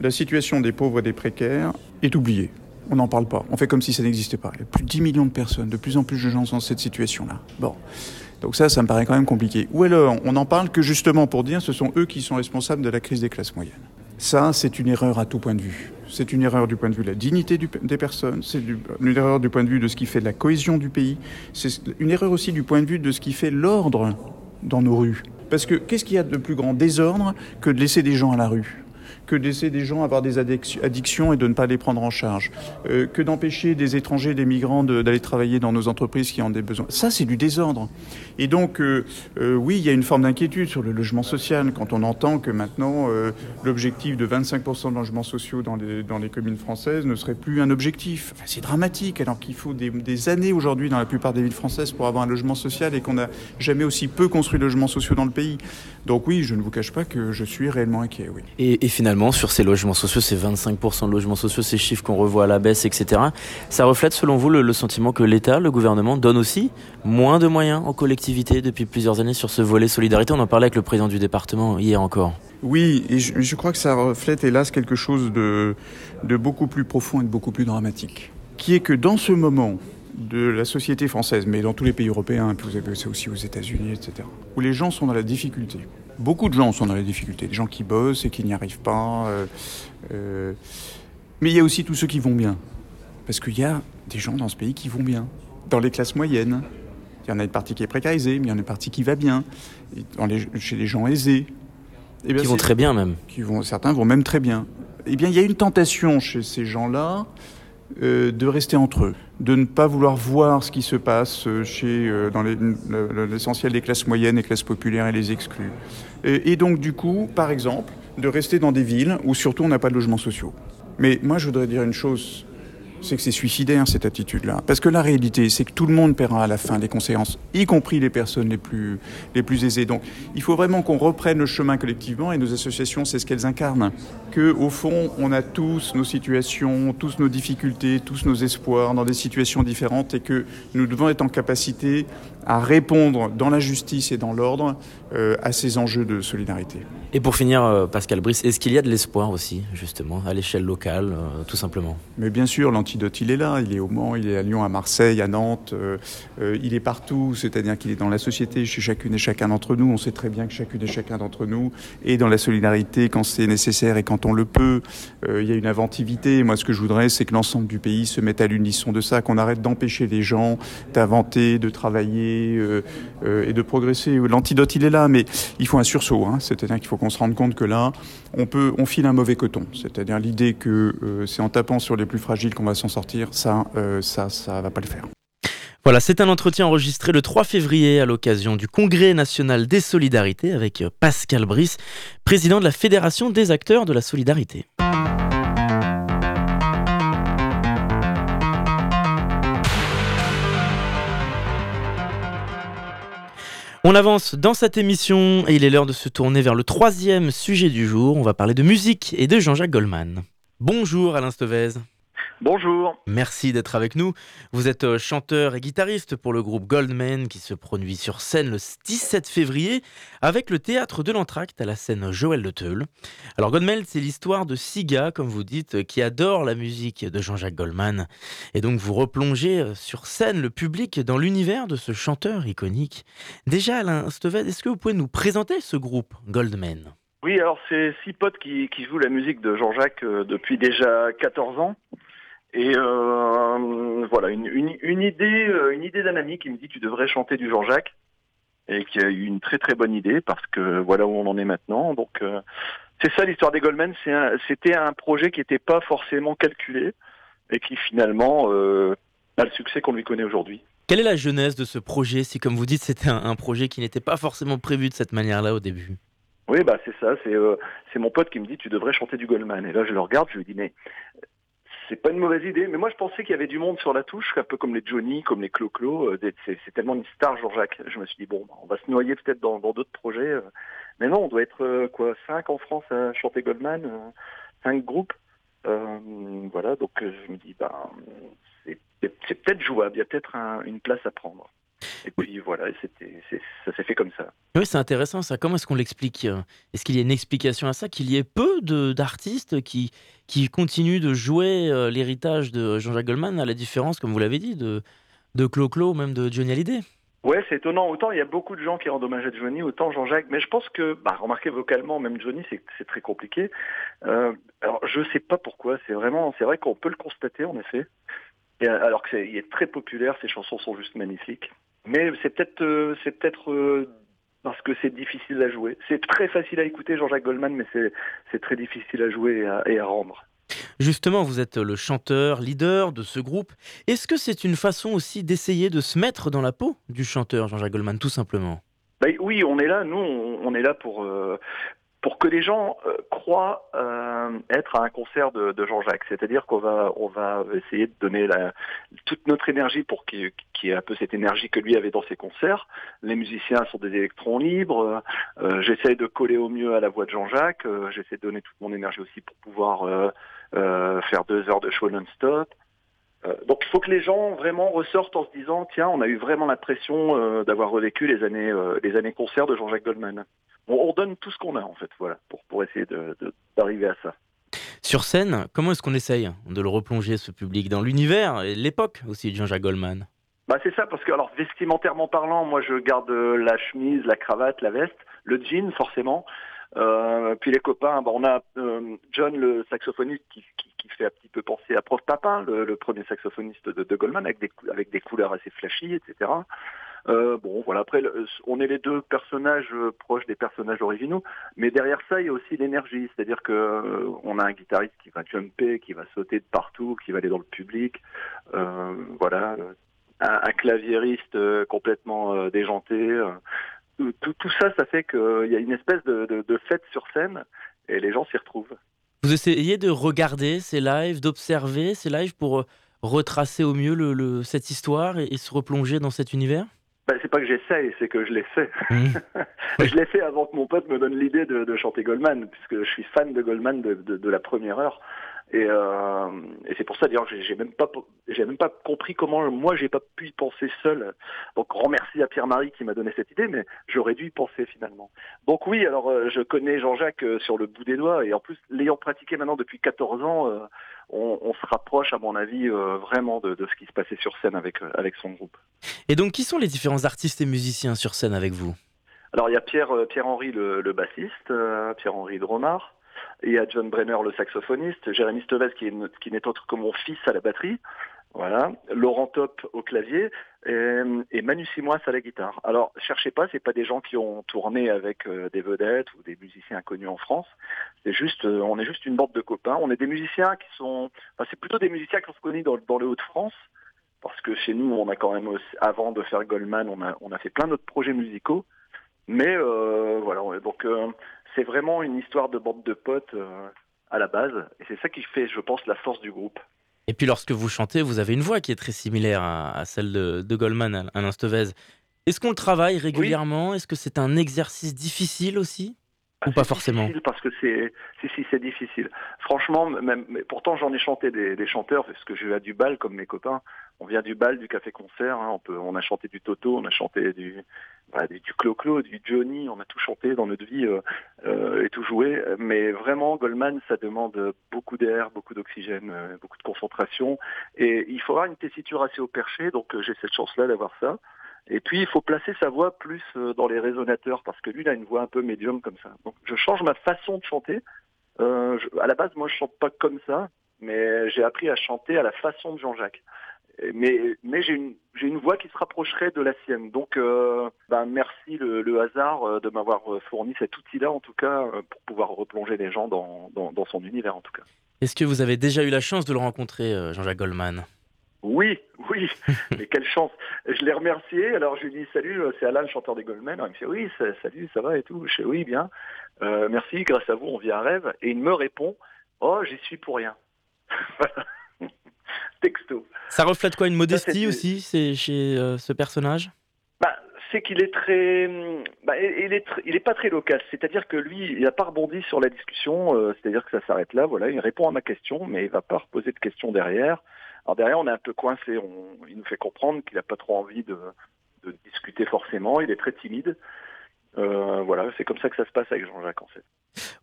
la situation des pauvres et des précaires est oubliée. On n'en parle pas. On fait comme si ça n'existait pas. Il y a plus de 10 millions de personnes, de plus en plus de gens sont dans cette situation-là. Bon. Donc ça, ça me paraît quand même compliqué. Ou alors, on n'en parle que justement pour dire ce sont eux qui sont responsables de la crise des classes moyennes. Ça, c'est une erreur à tout point de vue. C'est une erreur du point de vue de la dignité des personnes, c'est une erreur du point de vue de ce qui fait de la cohésion du pays, c'est une erreur aussi du point de vue de ce qui fait l'ordre dans nos rues. Parce que qu'est-ce qu'il y a de plus grand désordre que de laisser des gens à la rue? Que de laisser des gens avoir des addictions et de ne pas les prendre en charge, euh, que d'empêcher des étrangers, des migrants d'aller travailler dans nos entreprises qui ont des besoins. Ça, c'est du désordre. Et donc, euh, euh, oui, il y a une forme d'inquiétude sur le logement social quand on entend que maintenant l'objectif de 25% de logements sociaux dans les, communes françaises ne serait plus un objectif. C'est dramatique, alors qu'il faut des, années aujourd'hui dans la plupart des villes françaises pour avoir un logement social et qu'on n'a jamais aussi peu construit de logements sociaux dans le pays. Donc oui, je ne vous cache pas que je suis réellement inquiet. Oui. Et finalement, sur ces logements sociaux, ces 25% de logements sociaux, ces chiffres qu'on revoit à la baisse, etc., ça reflète selon vous le, sentiment que l'État, le gouvernement, donne aussi moins de moyens aux collectivités depuis plusieurs années sur ce volet solidarité? On en parlait avec le président du département hier encore. Oui, et je, crois que ça reflète hélas quelque chose de, de beaucoup plus profond et de beaucoup plus dramatique. Qui est que dans ce moment de la société française, mais dans tous les pays européens, vous avez ça aussi aux États-Unis, etc., où les gens sont dans la difficulté, Beaucoup de gens sont dans les difficultés, des gens qui bossent et qui n'y arrivent pas. Euh, euh, mais il y a aussi tous ceux qui vont bien. Parce qu'il y a des gens dans ce pays qui vont bien. Dans les classes moyennes, il y en a une partie qui est précarisée, mais il y en a une partie qui va bien. dans les, chez les gens aisés. Eh qui vont très bien même. Qui vont, certains vont même très bien. Eh bien, il y a une tentation chez ces gens-là euh, de rester entre eux, de ne pas vouloir voir ce qui se passe euh, chez, euh, dans l'essentiel des classes moyennes, les classes populaires et les exclus. Et, et, donc, du coup, par exemple, de rester dans des villes où surtout on n'a pas de logements sociaux. Mais moi, je voudrais dire une chose c'est que c'est suicidaire cette attitude-là. Parce que la réalité, c'est que tout le monde paiera à la fin les conséquences, y compris les personnes les plus, les plus aisées. Donc il faut vraiment qu'on reprenne le chemin collectivement et nos associations, c'est ce qu'elles incarnent. Que au fond, on a tous nos situations, tous nos difficultés, tous nos espoirs dans des situations différentes et que nous devons être en capacité à répondre dans la justice et dans l'ordre euh, à ces enjeux de solidarité. Et pour finir, euh, Pascal Brice, est-ce qu'il y a de l'espoir aussi, justement, à l'échelle locale, euh, tout simplement? Mais bien sûr, l'antidote, il est là. Il est au Mans, il est à Lyon, à Marseille, à Nantes. il est partout, c'est-à-dire qu'il est dans la société, chez chacune et chacun d'entre nous. On sait très bien que chacune et chacun d'entre nous est dans la solidarité quand c'est nécessaire et quand on le peut. il y a une inventivité. Moi, ce que je voudrais, c'est que l'ensemble du pays se mette à l'unisson de ça, qu'on arrête d'empêcher les gens d'inventer, de travailler euh, euh, et de progresser. L'antidote, il est là, mais il faut un sursaut. Hein. C'est-à-dire qu'il faut qu'on se rende compte que là, on peut, on file un mauvais coton. C'est-à-dire l'idée que euh, c'est en tapant sur les plus fragiles qu'on va s'en sortir. Ça, ça, ça va pas le faire. Voilà, c'est un entretien enregistré le 3 février à l'occasion du Congrès national des solidarités avec Pascal Brice, président de la Fédération des acteurs de la solidarité. On avance dans cette émission et il est l'heure de se tourner vers le troisième sujet du jour. On va parler de musique et de Jean-Jacques Goldman. Bonjour Alain Stevez. Bonjour. Merci d'être avec nous. Vous êtes euh, chanteur et guitariste pour le groupe Goldman qui se produit sur scène le 17 février avec le théâtre de l'Entracte à la scène Joël de Teul. Alors Goldman, c'est l'histoire de six gars, comme vous dites, qui adorent la musique de Jean-Jacques Goldman. Et donc vous replongez euh, sur scène le public dans l'univers de ce chanteur iconique. Déjà Alain Stevez, est-ce que vous pouvez nous présenter ce groupe Goldman? Oui, alors c'est six potes qui, jouent la musique de Jean-Jacques euh, depuis déjà 14 ans. Et euh, voilà, une, une, idée, euh, une idée d'un ami qui me dit tu devrais chanter du Jean-Jacques et qui a eu une très très bonne idée parce que voilà où on en est maintenant. Donc euh, c'est ça l'histoire des Goldman. C'était un, projet qui n'était pas forcément calculé et qui finalement a le succès qu'on lui connaît aujourd'hui. Quelle est la jeunesse de ce projet Si comme vous dites c'était un, projet qui n'était pas forcément prévu de cette manière-là au début? Oui, bah c'est ça. C'est mon pote qui me dit tu devrais chanter du Goldman. Et là je le regarde, je lui dis mais c'est pas une mauvaise idée, mais moi je pensais qu'il y avait du monde sur la touche, un peu comme les Johnny, comme les Clo-Clo. Euh, c'est tellement une star, Jean-Jacques. Je me suis dit, bon, bah, on va se noyer peut-être dans d'autres projets. Euh. Mais non, on doit être euh, quoi, cinq en France à chanter Goldman, cinq groupes. voilà, donc je me dis, bah, c'est peut-être jouable, il y a peut-être une place à prendre. Et puis voilà, ça s'est fait comme ça. Oui, c'est intéressant ça. Comment est-ce qu'on l'explique Est-ce qu'il y a une explication à ça Qu'il y ait peu d'artistes qui, qui continuent de jouer euh, l'héritage de Jean-Jacques Goldman, à la différence, comme vous l'avez dit, de, de Clo-Clo, même de Johnny Hallyday? Ouais, c'est étonnant. Autant il y a beaucoup de gens qui rendent hommage à Johnny, autant Jean-Jacques. Mais je pense que, bah, remarquez vocalement, même Johnny, c'est très compliqué. Euh, alors, je sais pas pourquoi. C'est vraiment, c'est vrai qu'on peut le constater, en effet. Et, alors qu'il est, est, très populaire, ses chansons sont juste magnifiques. Mais c'est peut-être euh, c'est peut-être euh, parce que c'est difficile à jouer. C'est très facile à écouter Jean-Jacques Goldman, mais c'est très difficile à jouer et à, rendre. Justement, vous êtes le chanteur, leader de ce groupe. Est-ce que c'est une façon aussi d'essayer de se mettre dans la peau du chanteur Jean-Jacques Goldman, tout simplement? Bah, Oui, on est là, nous, on, est là pour, euh, pour que les gens euh, croient euh, être à un concert de, Jean-Jacques. C'est-à-dire qu'on va, essayer de donner toute notre énergie pour qu'il y ait un peu cette énergie que lui avait dans ses concerts. Les musiciens sont des électrons libres. Euh, J'essaie de coller au mieux à la voix de Jean-Jacques. Euh, J'essaie de donner toute mon énergie aussi pour pouvoir faire deux heures de show non-stop. donc il faut que les gens vraiment ressortent en se disant tiens on a eu vraiment l'impression d'avoir revécu les années les années concerts de Jean-Jacques Goldman on, on donne tout ce qu'on a en fait, voilà, pour, pour essayer d'arriver à ça. Sur scène, comment est-ce qu'on essaye de le replonger, ce public, dans l'univers et l'époque aussi de Jean-Jacques Goldman? Bah c'est ça, parce que alors vestimentairement parlant, moi je garde la chemise, la cravate, la veste, le jean forcément. Euh, puis les copains, bah, on a euh, John le saxophoniste qui, qui, qui, fait un petit peu penser à Prof Papin, le, le premier saxophoniste de, de, Goldman, avec des, avec des couleurs assez flashy, etc. Euh, bon, voilà. Après, on est les deux personnages euh, proches des personnages originaux, mais derrière ça, il y a aussi l'énergie. C'est-à-dire que euh, on a un guitariste qui va jumper, qui va sauter de partout, qui va aller dans le public. Euh, voilà. Un, claviériste complètement déjanté. Tout, ça, ça fait qu'il y a une espèce de, fête sur scène et les gens s'y retrouvent. Vous essayez de regarder ces lives, d'observer ces lives pour retracer au mieux cette histoire et se replonger dans cet univers? Ben, c'est pas que j'essaye, c'est que je l'ai fait. Mmh. je l'ai fait avant que mon pote me donne l'idée de, de, chanter Goldman, puisque je suis fan de Goldman de, de, de la première heure. Et, euh, et c'est pour ça d'ailleurs j'ai même pas j'ai même pas compris comment moi j'ai pas pu y penser seul. Donc grand merci à Pierre-Marie qui m'a donné cette idée, mais j'aurais dû y penser finalement. Donc oui, alors euh, je connais Jean-Jacques euh, sur le bout des doigts et en plus l'ayant pratiqué maintenant depuis 14 ans, euh, on, on, se rapproche à mon avis euh, vraiment de, de, ce qui se passait sur scène avec avec son groupe. Et donc qui sont les différents artistes et musiciens sur scène avec vous? Alors il y a Pierre Pierre Henry le, le bassiste, Pierre Henry Dromard. Et à John Brenner, le saxophoniste, Jérémy est, qui n'est autre que mon fils à la batterie, voilà, Laurent Top au clavier et, et Manu Simois à la guitare. Alors, cherchez pas, c'est pas des gens qui ont tourné avec euh, des vedettes ou des musiciens inconnus en France. C'est juste, euh, on est juste une bande de copains. On est des musiciens qui sont, enfin, c'est plutôt des musiciens qui sont connus dans, le Haut-de-France, parce que chez nous, on a quand même, avant de faire Goldman, on a, on a fait plein d'autres projets musicaux. Mais euh, voilà, donc euh, c'est vraiment une histoire de bande de potes euh, à la base, et c'est ça qui fait, je pense, la force du groupe. Et puis lorsque vous chantez, vous avez une voix qui est très similaire à, à celle de, de, Goldman, Alain Stevez. Est-ce qu'on le travaille régulièrement? Oui. Est-ce que c'est un exercice difficile aussi? Ah, Ou pas forcément? parce que c'est si si c'est difficile. Franchement, même mais pourtant j'en ai chanté des, des, chanteurs parce que je vais à du bal comme mes copains. On vient du bal, du café concert. Hein, on a chanté du Toto, on a chanté du bah, du, Clo-Clo, du Johnny. On a tout chanté dans notre vie euh, euh, et tout joué. Mais vraiment, Goldman, ça demande beaucoup d'air, beaucoup d'oxygène, euh, beaucoup de concentration. Et il avoir une tessiture assez au perché. Donc j'ai cette chance-là d'avoir ça. Et puis il faut placer sa voix plus dans les résonateurs parce que lui il a une voix un peu médium comme ça. Donc je change ma façon de chanter. Je, à la base moi je chante pas comme ça, mais j'ai appris à chanter à la façon de Jean-Jacques. Mais mais j'ai une voix qui se rapprocherait de la sienne. Donc euh, ben merci le, le hasard de m'avoir fourni cet outil-là en tout cas pour pouvoir replonger les gens dans, dans, dans son univers en tout cas. Est-ce que vous avez déjà eu la chance de le rencontrer Jean-Jacques Goldman? Oui, oui, mais quelle chance. Je l'ai remercié, alors je lui dis salut, c'est Alain, le chanteur des Goldman. Alors, il me fait oui, salut, ça va et tout. Je fais oui, bien. Euh, merci, grâce à vous, on vit un rêve. Et il me répond, oh, j'y suis pour rien. Texto. Ça reflète quoi, une modestie Ça, aussi, c'est chez euh, ce personnage? Bah, c'est qu'il est très, bah, il est, il est pas très local. C'est-à-dire que lui, il n'a pas rebondi sur la discussion. Euh, C'est-à-dire que ça s'arrête là. Voilà, il répond à ma question, mais il va pas reposer de questions derrière. Alors derrière, on est un peu coincé. On, il nous fait comprendre qu'il n'a pas trop envie de, de, discuter forcément. Il est très timide. Euh, voilà, c'est comme ça que ça se passe avec Jean-Jacques en fait.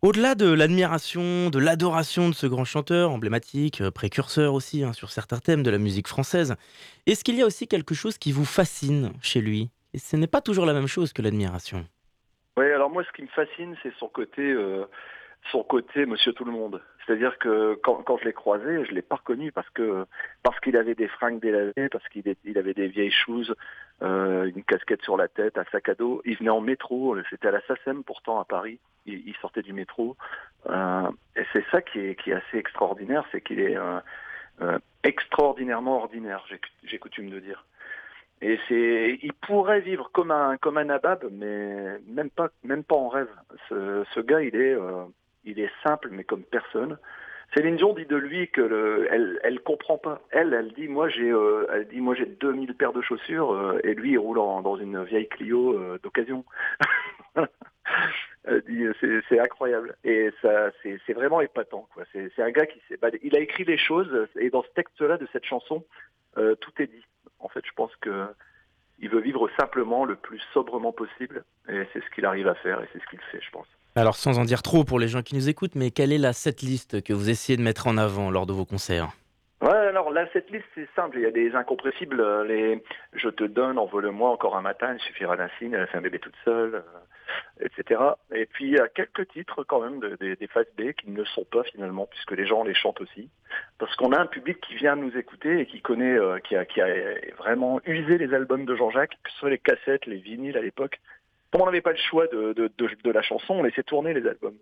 Au-delà de l'admiration, de l'adoration de ce grand chanteur emblématique, précurseur aussi hein, sur certains thèmes de la musique française, est-ce qu'il y a aussi quelque chose qui vous fascine chez lui? Et ce n'est pas toujours la même chose que l'admiration. Oui, alors moi, ce qui me fascine, c'est son côté. Euh, son côté Monsieur Tout le Monde. C'est-à-dire que quand, quand je l'ai croisé, je l'ai pas reconnu parce que parce qu'il avait des fringues délavées, parce qu'il il avait des vieilles choses, euh, une casquette sur la tête, un sac à dos. Il venait en métro, c'était à la SACEM pourtant à Paris. Il, il sortait du métro. Euh, et c'est ça qui est, qui est assez extraordinaire, c'est qu'il est, euh, euh, extraordinairement ordinaire, j'ai coutume de dire. Et c'est, il pourrait vivre comme un comme un nabab, mais même pas même pas en rêve. Ce, ce gars, il est euh, il est simple, mais comme personne. Céline Dion dit de lui que le, elle elle comprend pas. Elle elle dit moi j'ai euh, elle dit moi j'ai 2000 paires de chaussures euh, et lui il roule en- dans une vieille Clio euh, d'occasion. C'est incroyable et ça c'est vraiment épatant quoi. C'est un gars qui bah, il a écrit les choses et dans ce texte-là de cette chanson euh, tout est dit. En fait, je pense que il veut vivre simplement le plus sobrement possible et c'est ce qu'il arrive à faire et c'est ce qu'il fait, je pense. Alors sans en dire trop pour les gens qui nous écoutent, mais quelle est la setlist que vous essayez de mettre en avant lors de vos concerts Ouais, alors là, cette liste, c'est simple. Il y a des incompressibles. Les Je te donne, envole-moi encore un matin, il suffira d'un signe, elle a fait un bébé toute seule, euh, etc. Et puis, il y a quelques titres quand même de- des phases B qui ne sont pas finalement, puisque les gens les chantent aussi. Parce qu'on a un public qui vient nous écouter et qui connaît, euh, qui, a, qui a vraiment usé les albums de Jean-Jacques, que ce soit les cassettes, les vinyles à l'époque. Comme on n'avait pas le choix de, de, de, de la chanson, on laissait tourner les albums.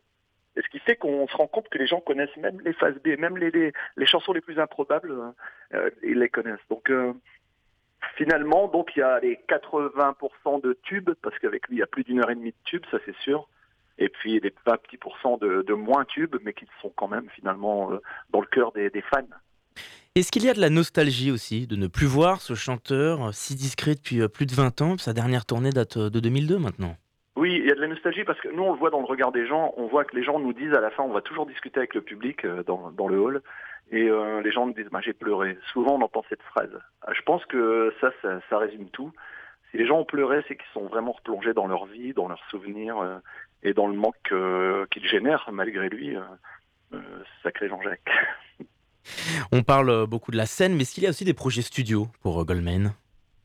Et ce qui fait qu'on se rend compte que les gens connaissent même les phases B, même les, les, les chansons les plus improbables, euh, ils les connaissent. Donc euh, finalement, donc il y a les 80% de tubes, parce qu'avec lui il y a plus d'une heure et demie de tubes, ça c'est sûr. Et puis des 20 petits pourcents de, de moins tubes, mais qui sont quand même finalement euh, dans le cœur des, des fans. Est-ce qu'il y a de la nostalgie aussi de ne plus voir ce chanteur euh, si discret depuis euh, plus de 20 ans Sa dernière tournée date euh, de 2002 maintenant? Oui, il y a de la nostalgie parce que nous, on le voit dans le regard des gens. On voit que les gens nous disent à la fin, on va toujours discuter avec le public dans, le hall. Et les gens nous disent, bah, j'ai pleuré. Souvent, on entend cette phrase. Ah, Je pense que ça, ça, résume tout. Si les gens ont pleuré, c'est qu'ils sont vraiment replongés dans leur vie, dans leurs souvenirs et dans le manque euh, qu'ils génèrent malgré lui. sacré Jean-Jacques. On parle euh, beaucoup de la scène, mais est-ce qu'il y a aussi des projets studio pour euh, Goldman?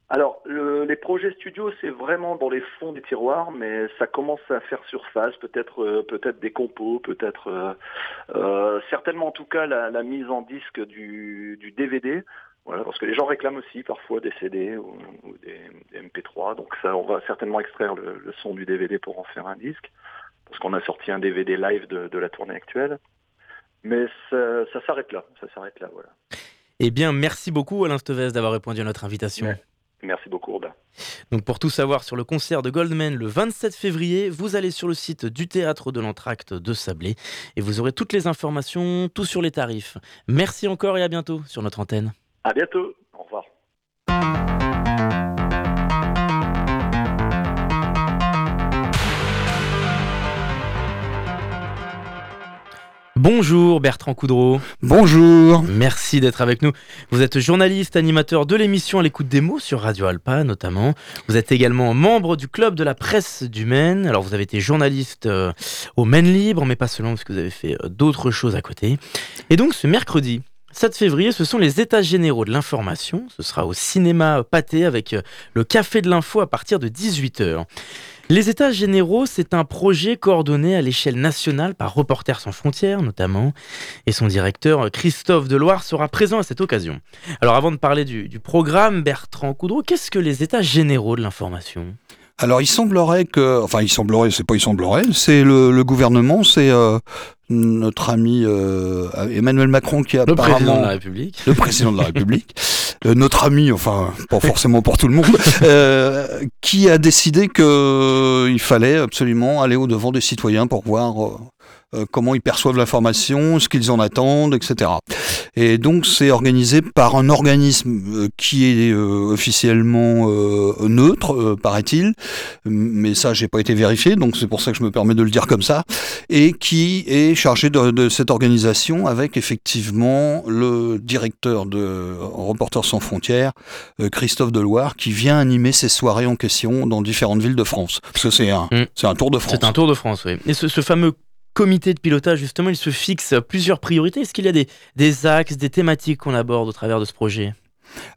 Alors, le- les projets studio, c'est vraiment dans les fonds des tiroirs, mais ça commence à faire surface, peut-être euh, peut-être des compos, peut-être certainement en tout cas la, mise en disque du, DVD. Parce que les gens réclament aussi parfois des CD ou, des, des MP3, donc ça, on va certainement extraire le, son du DVD pour en faire un disque, parce qu'on a sorti un DVD live de la tournée actuelle. Mais ça, ça s'arrête là, ça s'arrête là, voilà. Eh bien, merci beaucoup Alain Stevez d'avoir répondu à notre invitation. Ouais. Merci beaucoup, Robin. Donc pour tout savoir sur le concert de Goldman le 27 février, vous allez sur le site du théâtre de l'Entracte de Sablé et vous aurez toutes les informations, tout sur les tarifs. Merci encore et à bientôt sur notre antenne. À bientôt. Bonjour Bertrand Coudreau. Bonjour. Merci d'être avec nous. Vous êtes journaliste, animateur de l'émission à l'écoute des mots sur Radio Alpa notamment. Vous êtes également membre du club de la presse du Maine. Alors vous avez été journaliste euh, au Maine Libre, mais pas seulement parce que vous avez fait euh, d'autres choses à côté. Et donc ce mercredi 7 février, ce sont les états généraux de l'information. Ce sera au cinéma Pâté avec euh, le Café de l'Info à partir de 18h. Les États généraux, c'est un projet coordonné à l'échelle nationale par Reporters sans frontières notamment, et son directeur Christophe Deloire sera présent à cette occasion. Alors avant de parler du, du programme, Bertrand Coudreau, qu'est-ce que les États généraux de l'information? Alors il semblerait que, enfin il semblerait, c'est pas il semblerait, c'est le, le gouvernement, c'est euh, notre ami euh, Emmanuel Macron qui a Le apparemment président de la République. le président de la République, euh, notre ami, enfin pas forcément pour tout le monde, qui a décidé que il fallait absolument aller au devant des citoyens pour voir euh, comment ils perçoivent l'information, ce qu'ils en attendent, etc. Et donc c'est organisé par un organisme euh, qui est euh, officiellement neutre, paraît-il, mais ça j'ai pas été vérifié, donc c'est pour ça que je me permets de le dire comme ça, et qui est chargé de, de cette organisation avec effectivement le directeur de Reporters sans frontières, Christophe Deloire, qui vient animer ces soirées en question dans différentes villes de France. Parce que c'est un, Mm. c'est un tour de France. C'est un tour de France, oui. Et ce, ce fameux comité de pilotage, justement, il se fixe plusieurs priorités. Est-ce qu'il y a des, des axes, des thématiques qu'on aborde au travers de ce projet?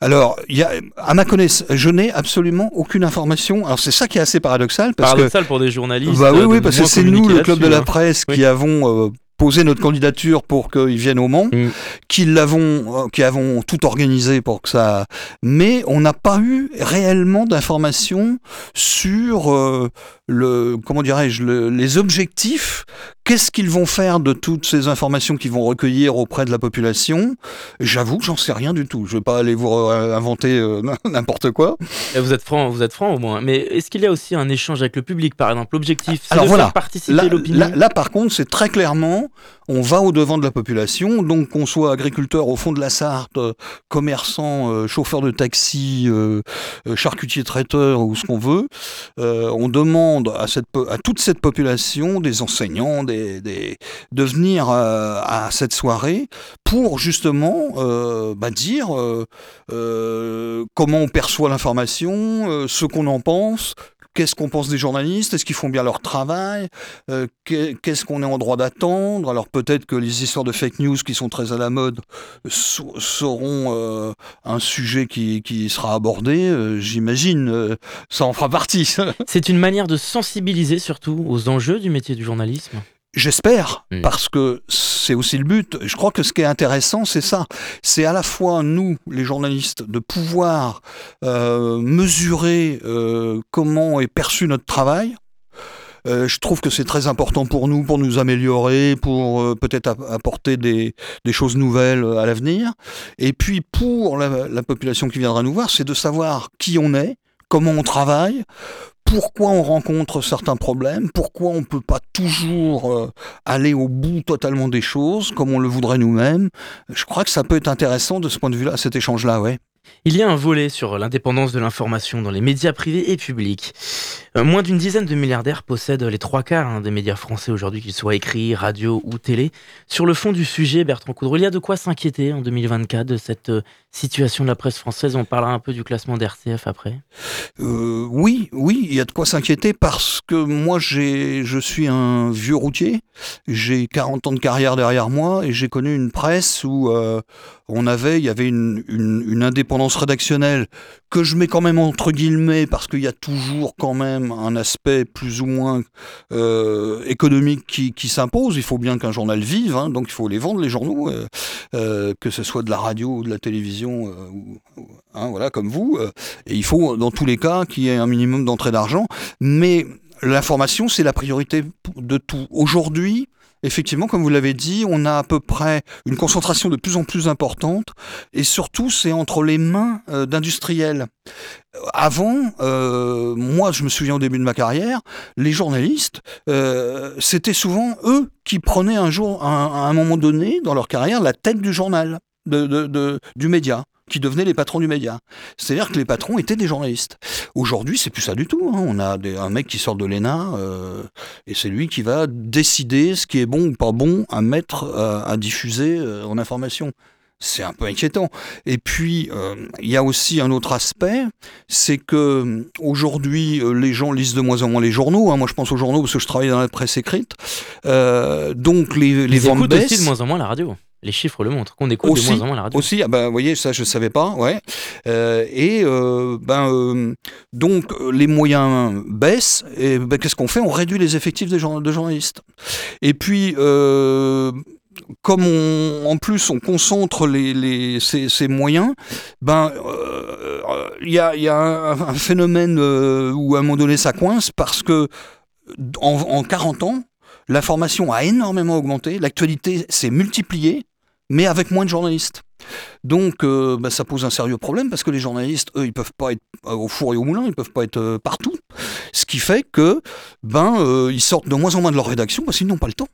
Alors, y a, à ma connaissance, je n'ai absolument aucune information. Alors c'est ça qui est assez paradoxal parce Paradoxal pour des journalistes. bah oui oui parce que c'est nous le club de la hein. presse Oui. qui avons euh, posé notre candidature pour qu'ils viennent au Mans, Mm. qui l'avons, euh, qui avons tout organisé pour que ça. Mais on n'a pas eu réellement d'informations sur euh, le, comment dirais-je, le- les objectifs Qu'est-ce qu'ils vont faire de toutes ces informations qu'ils vont recueillir auprès de la population? J'avoue que j'en sais rien du tout. Je vais pas aller vous inventer euh, n'importe quoi. vous êtes franc, vous êtes franc au moins. Mais est-ce qu'il y a aussi un échange avec le public, par exemple? L'objectif, c'est de faire participer l'opinion? Là, là, par contre, c'est très clairement, on va au devant de la population. Donc, qu'on soit agriculteur au fond de la Sarthe, euh, commerçant, euh, chauffeur de taxi, charcutier traiteur ou ce qu'on veut, on demande à, toute cette population, des enseignants, de venir à cette soirée pour justement bah, dire comment on perçoit l'information, ce qu'on en pense, qu'est-ce qu'on pense des journalistes? Est-ce qu'ils font bien leur travail? Euh, Qu'est-ce qu'on est en droit d'attendre? Alors peut-être que les histoires de fake news qui sont très à la mode seront euh, un sujet qui, sera abordé. Euh, j'imagine, ça en fera partie. C'est une manière de sensibiliser surtout aux enjeux du métier du journalisme J'espère, mm. parce que c'est aussi le but. Je crois que ce qui est intéressant, c'est ça. C'est à la fois nous, les journalistes, de pouvoir euh, mesurer euh, comment est perçu notre travail. Euh, je trouve que c'est très important pour nous, pour nous améliorer, pour peut-être apporter des, choses nouvelles à l'avenir. Et puis pour la population qui viendra nous voir, c'est de savoir qui on est, comment on travaille, pourquoi on rencontre certains problèmes, pourquoi on ne peut pas toujours euh, aller au bout totalement des choses comme on le voudrait nous-mêmes. Je crois que ça peut être intéressant de ce point de vue-là, cet échange-là, ouais. Il y a un volet sur l'indépendance de l'information dans les médias privés et publics. Euh, moins d'une dizaine de milliardaires possèdent les trois quarts hein, des médias français aujourd'hui, qu'ils soient écrits, radio ou télé. Sur le fond du sujet, Bertrand Coudreau, il y a de quoi s'inquiéter en 2024 de cette euh, situation de la presse française. On parlera un peu du classement d'RCF après. Euh, oui, oui, il y a de quoi s'inquiéter parce que moi, je suis un vieux routier. J'ai 40 ans de carrière derrière moi et j'ai connu une presse où on avait, il y avait une, indépendance rédactionnelle que je mets quand même entre guillemets parce qu'il y a toujours quand même un aspect plus ou moins euh, économique qui, s'impose. Il faut bien qu'un journal vive, hein, donc il faut les vendre les journaux, euh, euh, que ce soit de la radio ou de la télévision, hein, voilà comme vous. et il faut dans tous les cas qu'il y ait un minimum d'entrée d'argent, mais l'information c'est la priorité de tout. Aujourd'hui, effectivement, comme vous l'avez dit, on a à peu près une concentration de plus en plus importante, et surtout, c'est entre les mains euh, d'industriels. Avant, euh, moi, je me souviens au début de ma carrière, les journalistes, euh, c'était souvent eux qui prenaient un jour, à un moment donné, dans leur carrière, la tête du journal, du média qui devenaient les patrons du média. C'est-à-dire que les patrons étaient des journalistes. Aujourd'hui, c'est plus ça du tout. Hein. On a un mec qui sort de l'ENA euh, et c'est lui qui va décider ce qui est bon ou pas bon à mettre, euh, à diffuser euh, en information. C'est un peu inquiétant. Et puis, il y a aussi un autre aspect, c'est que aujourd'hui, les gens lisent de moins en moins les journaux. Hein. Moi, je pense aux journaux parce que je travaille dans la presse écrite. donc, les, les ventes baissent. aussi de moins en moins la radio. Les chiffres le montrent, qu'on écoute aussi, de moins en moins la radio. Aussi, ah ben, vous voyez, ça je ne savais pas, ouais. Euh, et euh, ben, euh, donc les moyens baissent, et ben, qu'est-ce qu'on fait? On réduit les effectifs de, de journalistes. Et puis, comme on, en plus on concentre les, les, ces, moyens, ben il y a, y a un, phénomène où à un moment donné ça coince parce que en, en 40 ans, L'information a énormément augmenté, l'actualité s'est multipliée, mais avec moins de journalistes. Donc euh, bah, ça pose un sérieux problème parce que les journalistes, eux, ils peuvent pas être euh, au four et au moulin, ils peuvent pas être euh, partout. Ce qui fait que ben ils sortent de moins en moins de leur rédaction parce qu'ils n'ont pas le temps.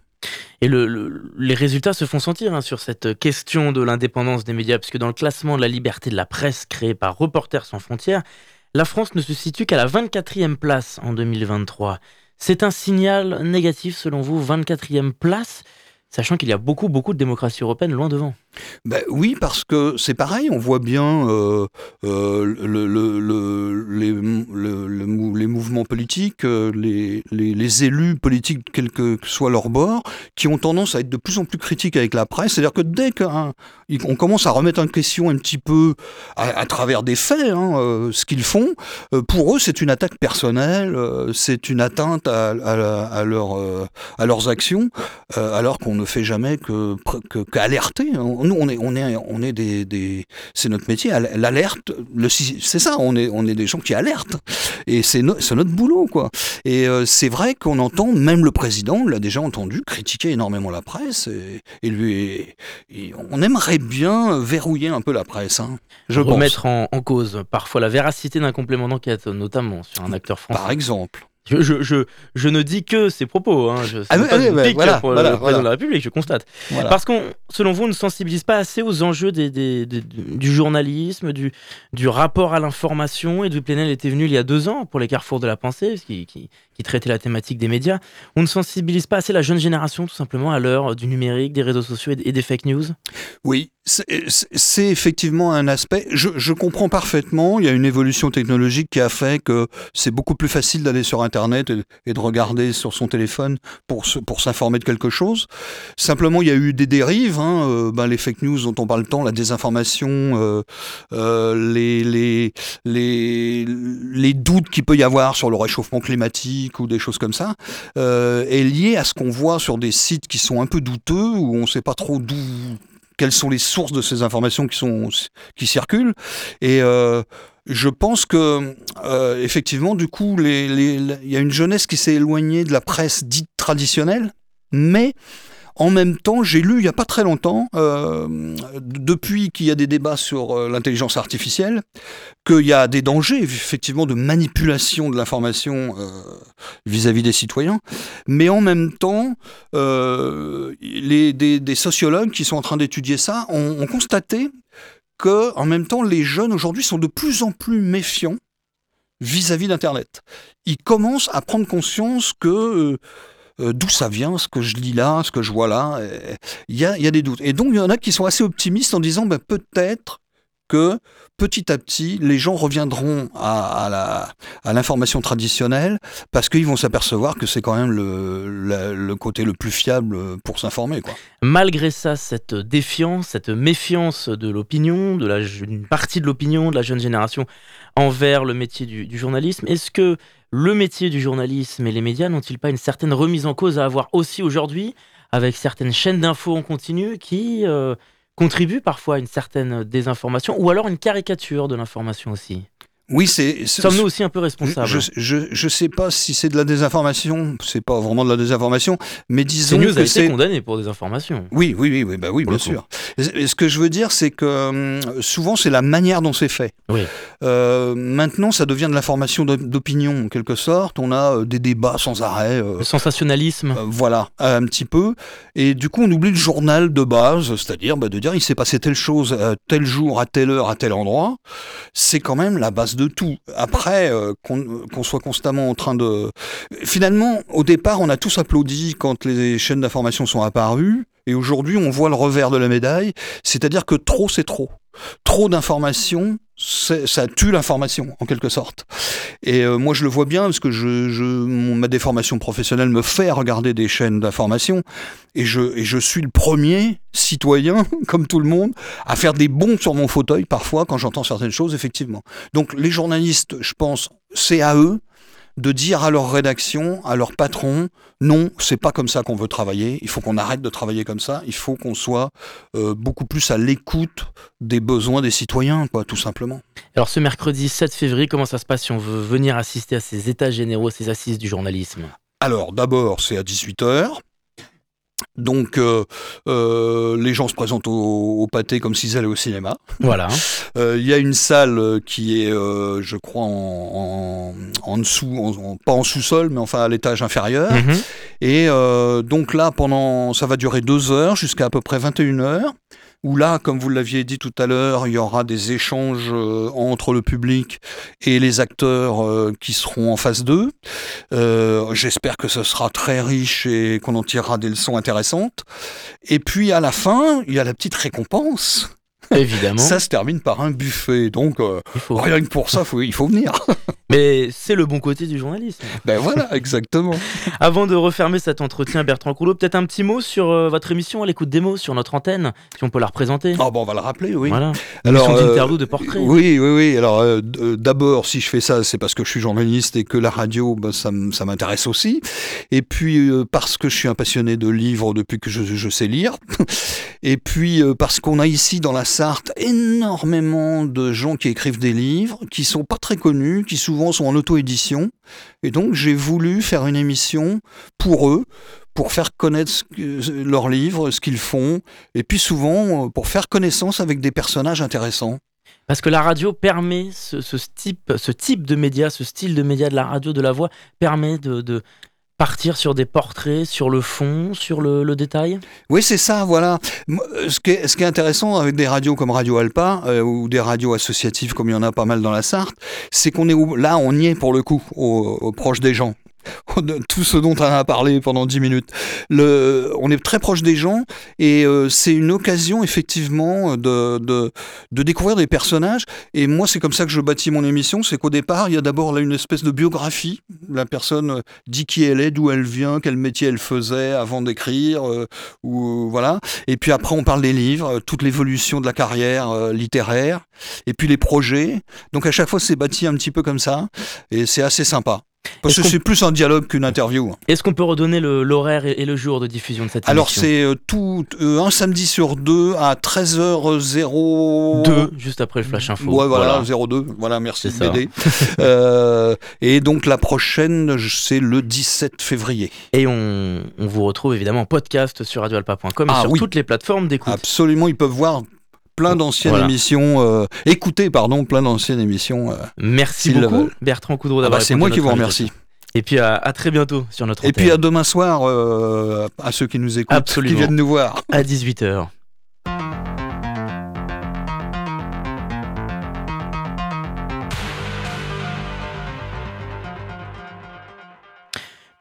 Et les résultats se font sentir hein, sur cette question de l'indépendance des médias, puisque dans le classement de la liberté de la presse créé par Reporters sans frontières, la France ne se situe qu'à la 24e place en 2023. C'est un signal négatif selon vous, 24e place, sachant qu'il y a beaucoup, beaucoup de démocraties européennes loin devant. Ben oui, parce que c'est pareil, on voit bien euh, euh, le, le, les, mouvements politiques, euh, les, élus politiques, quel que soit leur bord, qui ont tendance à être de plus en plus critiques avec la presse. C'est-à-dire que dès qu'on commence à remettre en question un petit peu, à, travers des faits, hein, ce qu'ils font, pour eux, c'est une attaque personnelle, c'est une atteinte à, à, leur, à leurs actions, alors qu'on ne fait jamais qu'alerter. Que, nous, on est, on est, on est des, des c'est notre métier. L'alerte, le, c'est ça. On est, on est des gens qui alertent. Et c'est, c'est notre boulot, quoi. Et euh, c'est vrai qu'on entend, même le président l'a déjà entendu, critiquer énormément la presse. Et, lui, on aimerait bien verrouiller un peu la presse. Hein, je Remettre en, en, cause parfois la véracité d'un complément d'enquête, notamment sur un acteur français. Par exemple. Je, je, je, je, ne dis que ces propos. Hein. Je, ah, pas voilà, pour le président de la République, je constate. Parce qu'on, selon vous, ne sensibilise pas assez aux enjeux des, des, du journalisme, du, du rapport à l'information. Et du Plenel était venu il y a deux ans pour les carrefours de la pensée, qui, qui, qui traitait la thématique des médias. On ne sensibilise pas assez la jeune génération, tout simplement, à l'heure du numérique, des réseaux sociaux et des fake news Oui, c'est effectivement un aspect. Je, comprends parfaitement. Il y a une évolution technologique qui a fait que c'est beaucoup plus facile d'aller sur Internet et, de regarder sur son téléphone pour, pour s'informer de quelque chose. Simplement, il y a eu des dérives. Hein, euh, ben, les fake news dont on parle tant, la désinformation, euh, euh, les, les, les, les doutes qu'il peut y avoir sur le réchauffement climatique ou des choses comme ça, est lié à ce qu'on voit sur des sites qui sont un peu douteux, où on ne sait pas trop d'où quelles sont les sources de ces informations qui, sont, qui circulent. Et euh, je pense que, euh, effectivement, du coup, il y a une jeunesse qui s'est éloignée de la presse dite traditionnelle, mais en même temps, j'ai lu il n'y a pas très longtemps, euh, depuis qu'il y a des débats sur euh, l'intelligence artificielle, qu'il y a des dangers, effectivement, de manipulation de l'information euh, vis-à-vis des citoyens. Mais en même temps, les, des, sociologues qui sont en train d'étudier ça ont, constaté que, en même temps, les jeunes aujourd'hui sont de plus en plus méfiants vis-à-vis d'Internet. Ils commencent à prendre conscience que d'où ça vient, ce que je lis là, ce que je vois là. Il y a, des doutes. Et donc, il y en a qui sont assez optimistes en disant ben, peut-être que petit à petit, les gens reviendront à, l'information traditionnelle parce qu'ils vont s'apercevoir que c'est quand même le, côté le plus fiable pour s'informer. Malgré ça, cette défiance, cette méfiance de l'opinion, de la, une partie de l'opinion de la jeune génération envers le métier du journalisme, est-ce que le métier du journalisme et les médias n'ont-ils pas une certaine remise en cause à avoir aussi aujourd'hui avec certaines chaînes d'infos en continu qui euh, contribuent parfois à une certaine désinformation ou alors une caricature de l'information aussi? Oui, c'est. Sommes-nous aussi un peu responsables Je je, je sais pas si c'est de la désinformation, c'est pas vraiment de la désinformation, mais disons news que c'est condamné pour désinformation. Oui, oui, oui, oui, bah oui, bien sûr. ce que je veux dire, c'est que hum, souvent c'est la manière dont c'est fait. Oui. Euh, maintenant, ça devient de l'information d'opinion en quelque sorte. On a euh, des débats sans arrêt. Euh, le sensationnalisme. voilà, un petit peu. Et du coup, on oublie le journal de base, c'est-à-dire bah, de dire il s'est passé telle chose tel jour, à telle heure, à tel endroit. C'est quand même la base de tout. Après, euh, qu'on soit constamment en train de... Finalement, au départ, on a tous applaudi quand les chaînes d'information sont apparues, et aujourd'hui, on voit le revers de la médaille, c'est-à-dire que trop, c'est trop. Trop d'informations, ça tue l'information en quelque sorte. Et euh, moi je le vois bien parce que ma déformation professionnelle me fait regarder des chaînes d'information et je, et je suis le premier citoyen, comme tout le monde, à faire des bons sur mon fauteuil parfois quand j'entends certaines choses, effectivement. Donc les journalistes, je pense, c'est à eux de dire à leur rédaction, à leur patron, non, c'est pas comme ça qu'on veut travailler. Il faut qu'on arrête de travailler comme ça. Il faut qu'on soit euh, beaucoup plus à l'écoute des besoins des citoyens, quoi, tout simplement. Alors ce mercredi 7 février, comment ça se passe si on veut venir assister à ces états généraux, ces assises du journalisme? Alors d'abord, c'est à 18h. Donc, euh, euh, les gens se présentent au, pâté comme s'ils allaient au cinéma. Voilà. Euh, il y a une salle qui est, je crois, en, dessous, pas en sous-sol, mais enfin à l'étage inférieur. Mhm. Et donc là, pendant, ça va durer deux heures jusqu'à à peu près 21 heures où là, comme vous l'aviez dit tout à l'heure, il y aura des échanges euh, entre le public et les acteurs euh, qui seront en phase 2. Euh, j'espère que ce sera très riche et qu'on en tirera des leçons intéressantes. Et puis à la fin, il y a la petite récompense. Évidemment. Ça se termine par un buffet. Donc, euh, rien que pour ça, faut, il faut venir. Mais c'est le bon côté du journalisme. Ben voilà, exactement. Avant de refermer cet entretien, Bertrand Coulot, peut-être un petit mot sur euh, votre émission à l'écoute des mots sur notre antenne, si on peut la représenter. Ah bon, on va le rappeler, oui. Voilà. Alors, euh, de portrait. Oui, oui, oui. Alors, euh, d'abord, si je fais ça, c'est parce que je suis journaliste et que la radio, ben, ça, m'intéresse aussi. Et puis, parce que je suis un passionné de livres depuis que je, je sais lire. Et puis, parce qu'on a ici, dans la Énormément de gens qui écrivent des livres, qui sont pas très connus, qui souvent sont en auto-édition. Et donc, j'ai voulu faire une émission pour eux, pour faire connaître leurs livres, ce qu'ils font, et puis souvent euh, pour faire connaissance avec des personnages intéressants. Parce que la radio permet, ce, ce type, ce type de média, ce style de média de la radio, de la voix, permet de, de partir sur des portraits, sur le fond, sur le, détail? Oui, c'est ça, voilà. Euh, Ce qui, est, intéressant avec des radios comme Radio Alpa euh, ou des radios associatives comme il y en a pas mal dans la Sarthe, c'est qu'on est là, on y est pour le coup, au proche des gens. Tout ce dont on a parlé pendant 10 minutes. On est très proche des gens et euh, c'est une occasion effectivement de, de, découvrir des personnages. Et moi, c'est comme ça que je bâtis mon émission, c'est qu'au départ, il y a d'abord une espèce de biographie. La personne euh, dit qui elle est, d'où elle vient, quel métier elle faisait avant d'écrire, euh, ou voilà. Et puis après, on parle des livres, toute l'évolution de la carrière littéraire, et puis les projets. Donc à chaque fois, c'est bâti un petit peu comme ça, et c'est assez sympa. Parce que c'est plus un dialogue qu'une interview. Est-ce qu'on peut redonner l'horaire et, et le jour de diffusion de cette Alors émission c'est euh, tout euh, un samedi sur deux à 13h02 Deux, juste après le flash info. Ouais, voilà, 02. Voilà, merci de m'aider. Euh, et donc la prochaine, c'est le 17 février. Et on, on vous retrouve évidemment en podcast sur radioalpa.com et Ah sur oui. toutes les plateformes d'écoute. Absolument, ils peuvent voir plein d'anciennes Voilà. émissions, euh, écouter, pardon, plein d'anciennes émissions. euh, Merci beaucoup. Bertrand Coudreau, Ah d'avoir bah, c'est moi qui vous remercie. invitation. Et puis à, à très bientôt sur notre Et antenne. puis à demain soir, euh, à ceux qui nous écoutent, Absolument. qui viennent nous voir. à 18h.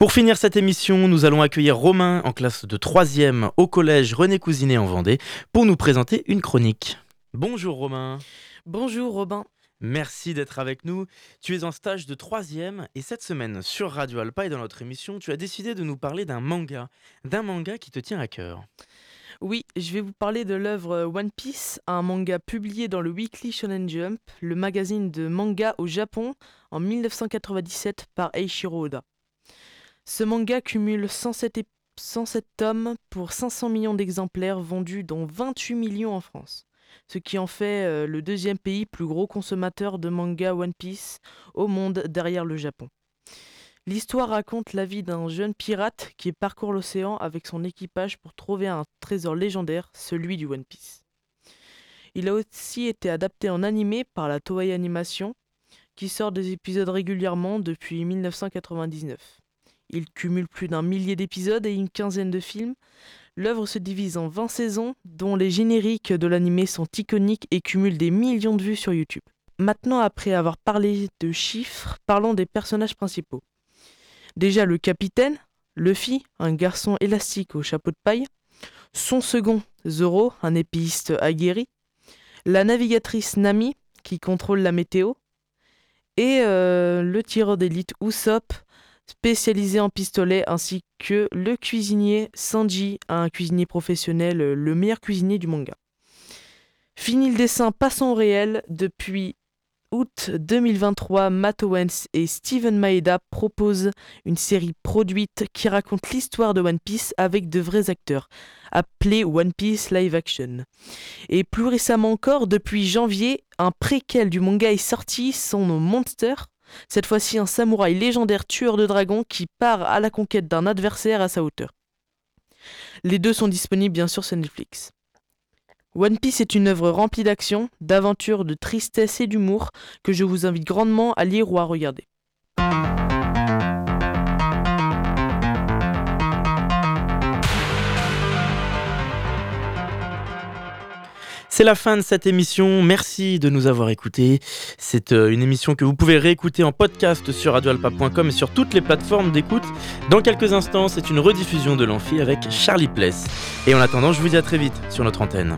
Pour finir cette émission, nous allons accueillir Romain en classe de 3e au collège René Cousinet en Vendée pour nous présenter une chronique. Bonjour Romain. Bonjour Robin. Merci d'être avec nous. Tu es en stage de 3e et cette semaine sur Radio Alpa et dans notre émission, tu as décidé de nous parler d'un manga, d'un manga qui te tient à cœur. Oui, je vais vous parler de l'œuvre One Piece, un manga publié dans le Weekly Shonen Jump, le magazine de manga au Japon, en 1997 par Eiichiro Oda. Ce manga cumule 107, ép- 107 tomes pour 500 millions d'exemplaires vendus, dont 28 millions en France, ce qui en fait euh, le deuxième pays plus gros consommateur de manga One Piece au monde derrière le Japon. L'histoire raconte la vie d'un jeune pirate qui parcourt l'océan avec son équipage pour trouver un trésor légendaire, celui du One Piece. Il a aussi été adapté en animé par la Toei Animation, qui sort des épisodes régulièrement depuis 1999. Il cumule plus d'un millier d'épisodes et une quinzaine de films. L'œuvre se divise en 20 saisons, dont les génériques de l'animé sont iconiques et cumulent des millions de vues sur YouTube. Maintenant, après avoir parlé de chiffres, parlons des personnages principaux. Déjà le capitaine, Luffy, un garçon élastique au chapeau de paille. Son second, Zoro, un épéiste aguerri. La navigatrice Nami, qui contrôle la météo. Et euh, le tireur d'élite Usopp, spécialisé en pistolet, ainsi que le cuisinier Sanji, un cuisinier professionnel, euh, le meilleur cuisinier du manga. Fini le dessin, passons au réel. Depuis août 2023, Matt Owens et Steven Maeda proposent une série produite qui raconte l'histoire de One Piece avec de vrais acteurs, appelée One Piece Live Action. Et plus récemment encore, depuis janvier, un préquel du manga est sorti, son nom Monster. Cette fois-ci, un samouraï légendaire tueur de dragons qui part à la conquête d'un adversaire à sa hauteur. Les deux sont disponibles bien sûr sur Netflix. One Piece est une œuvre remplie d'action, d'aventure, de tristesse et d'humour que je vous invite grandement à lire ou à regarder. C'est la fin de cette émission. Merci de nous avoir écoutés. C'est euh, une émission que vous pouvez réécouter en podcast sur radioalpa.com et sur toutes les plateformes d'écoute. Dans quelques instants, c'est une rediffusion de l'Amphi avec Charlie Pless. Et en attendant, je vous dis à très vite sur notre antenne.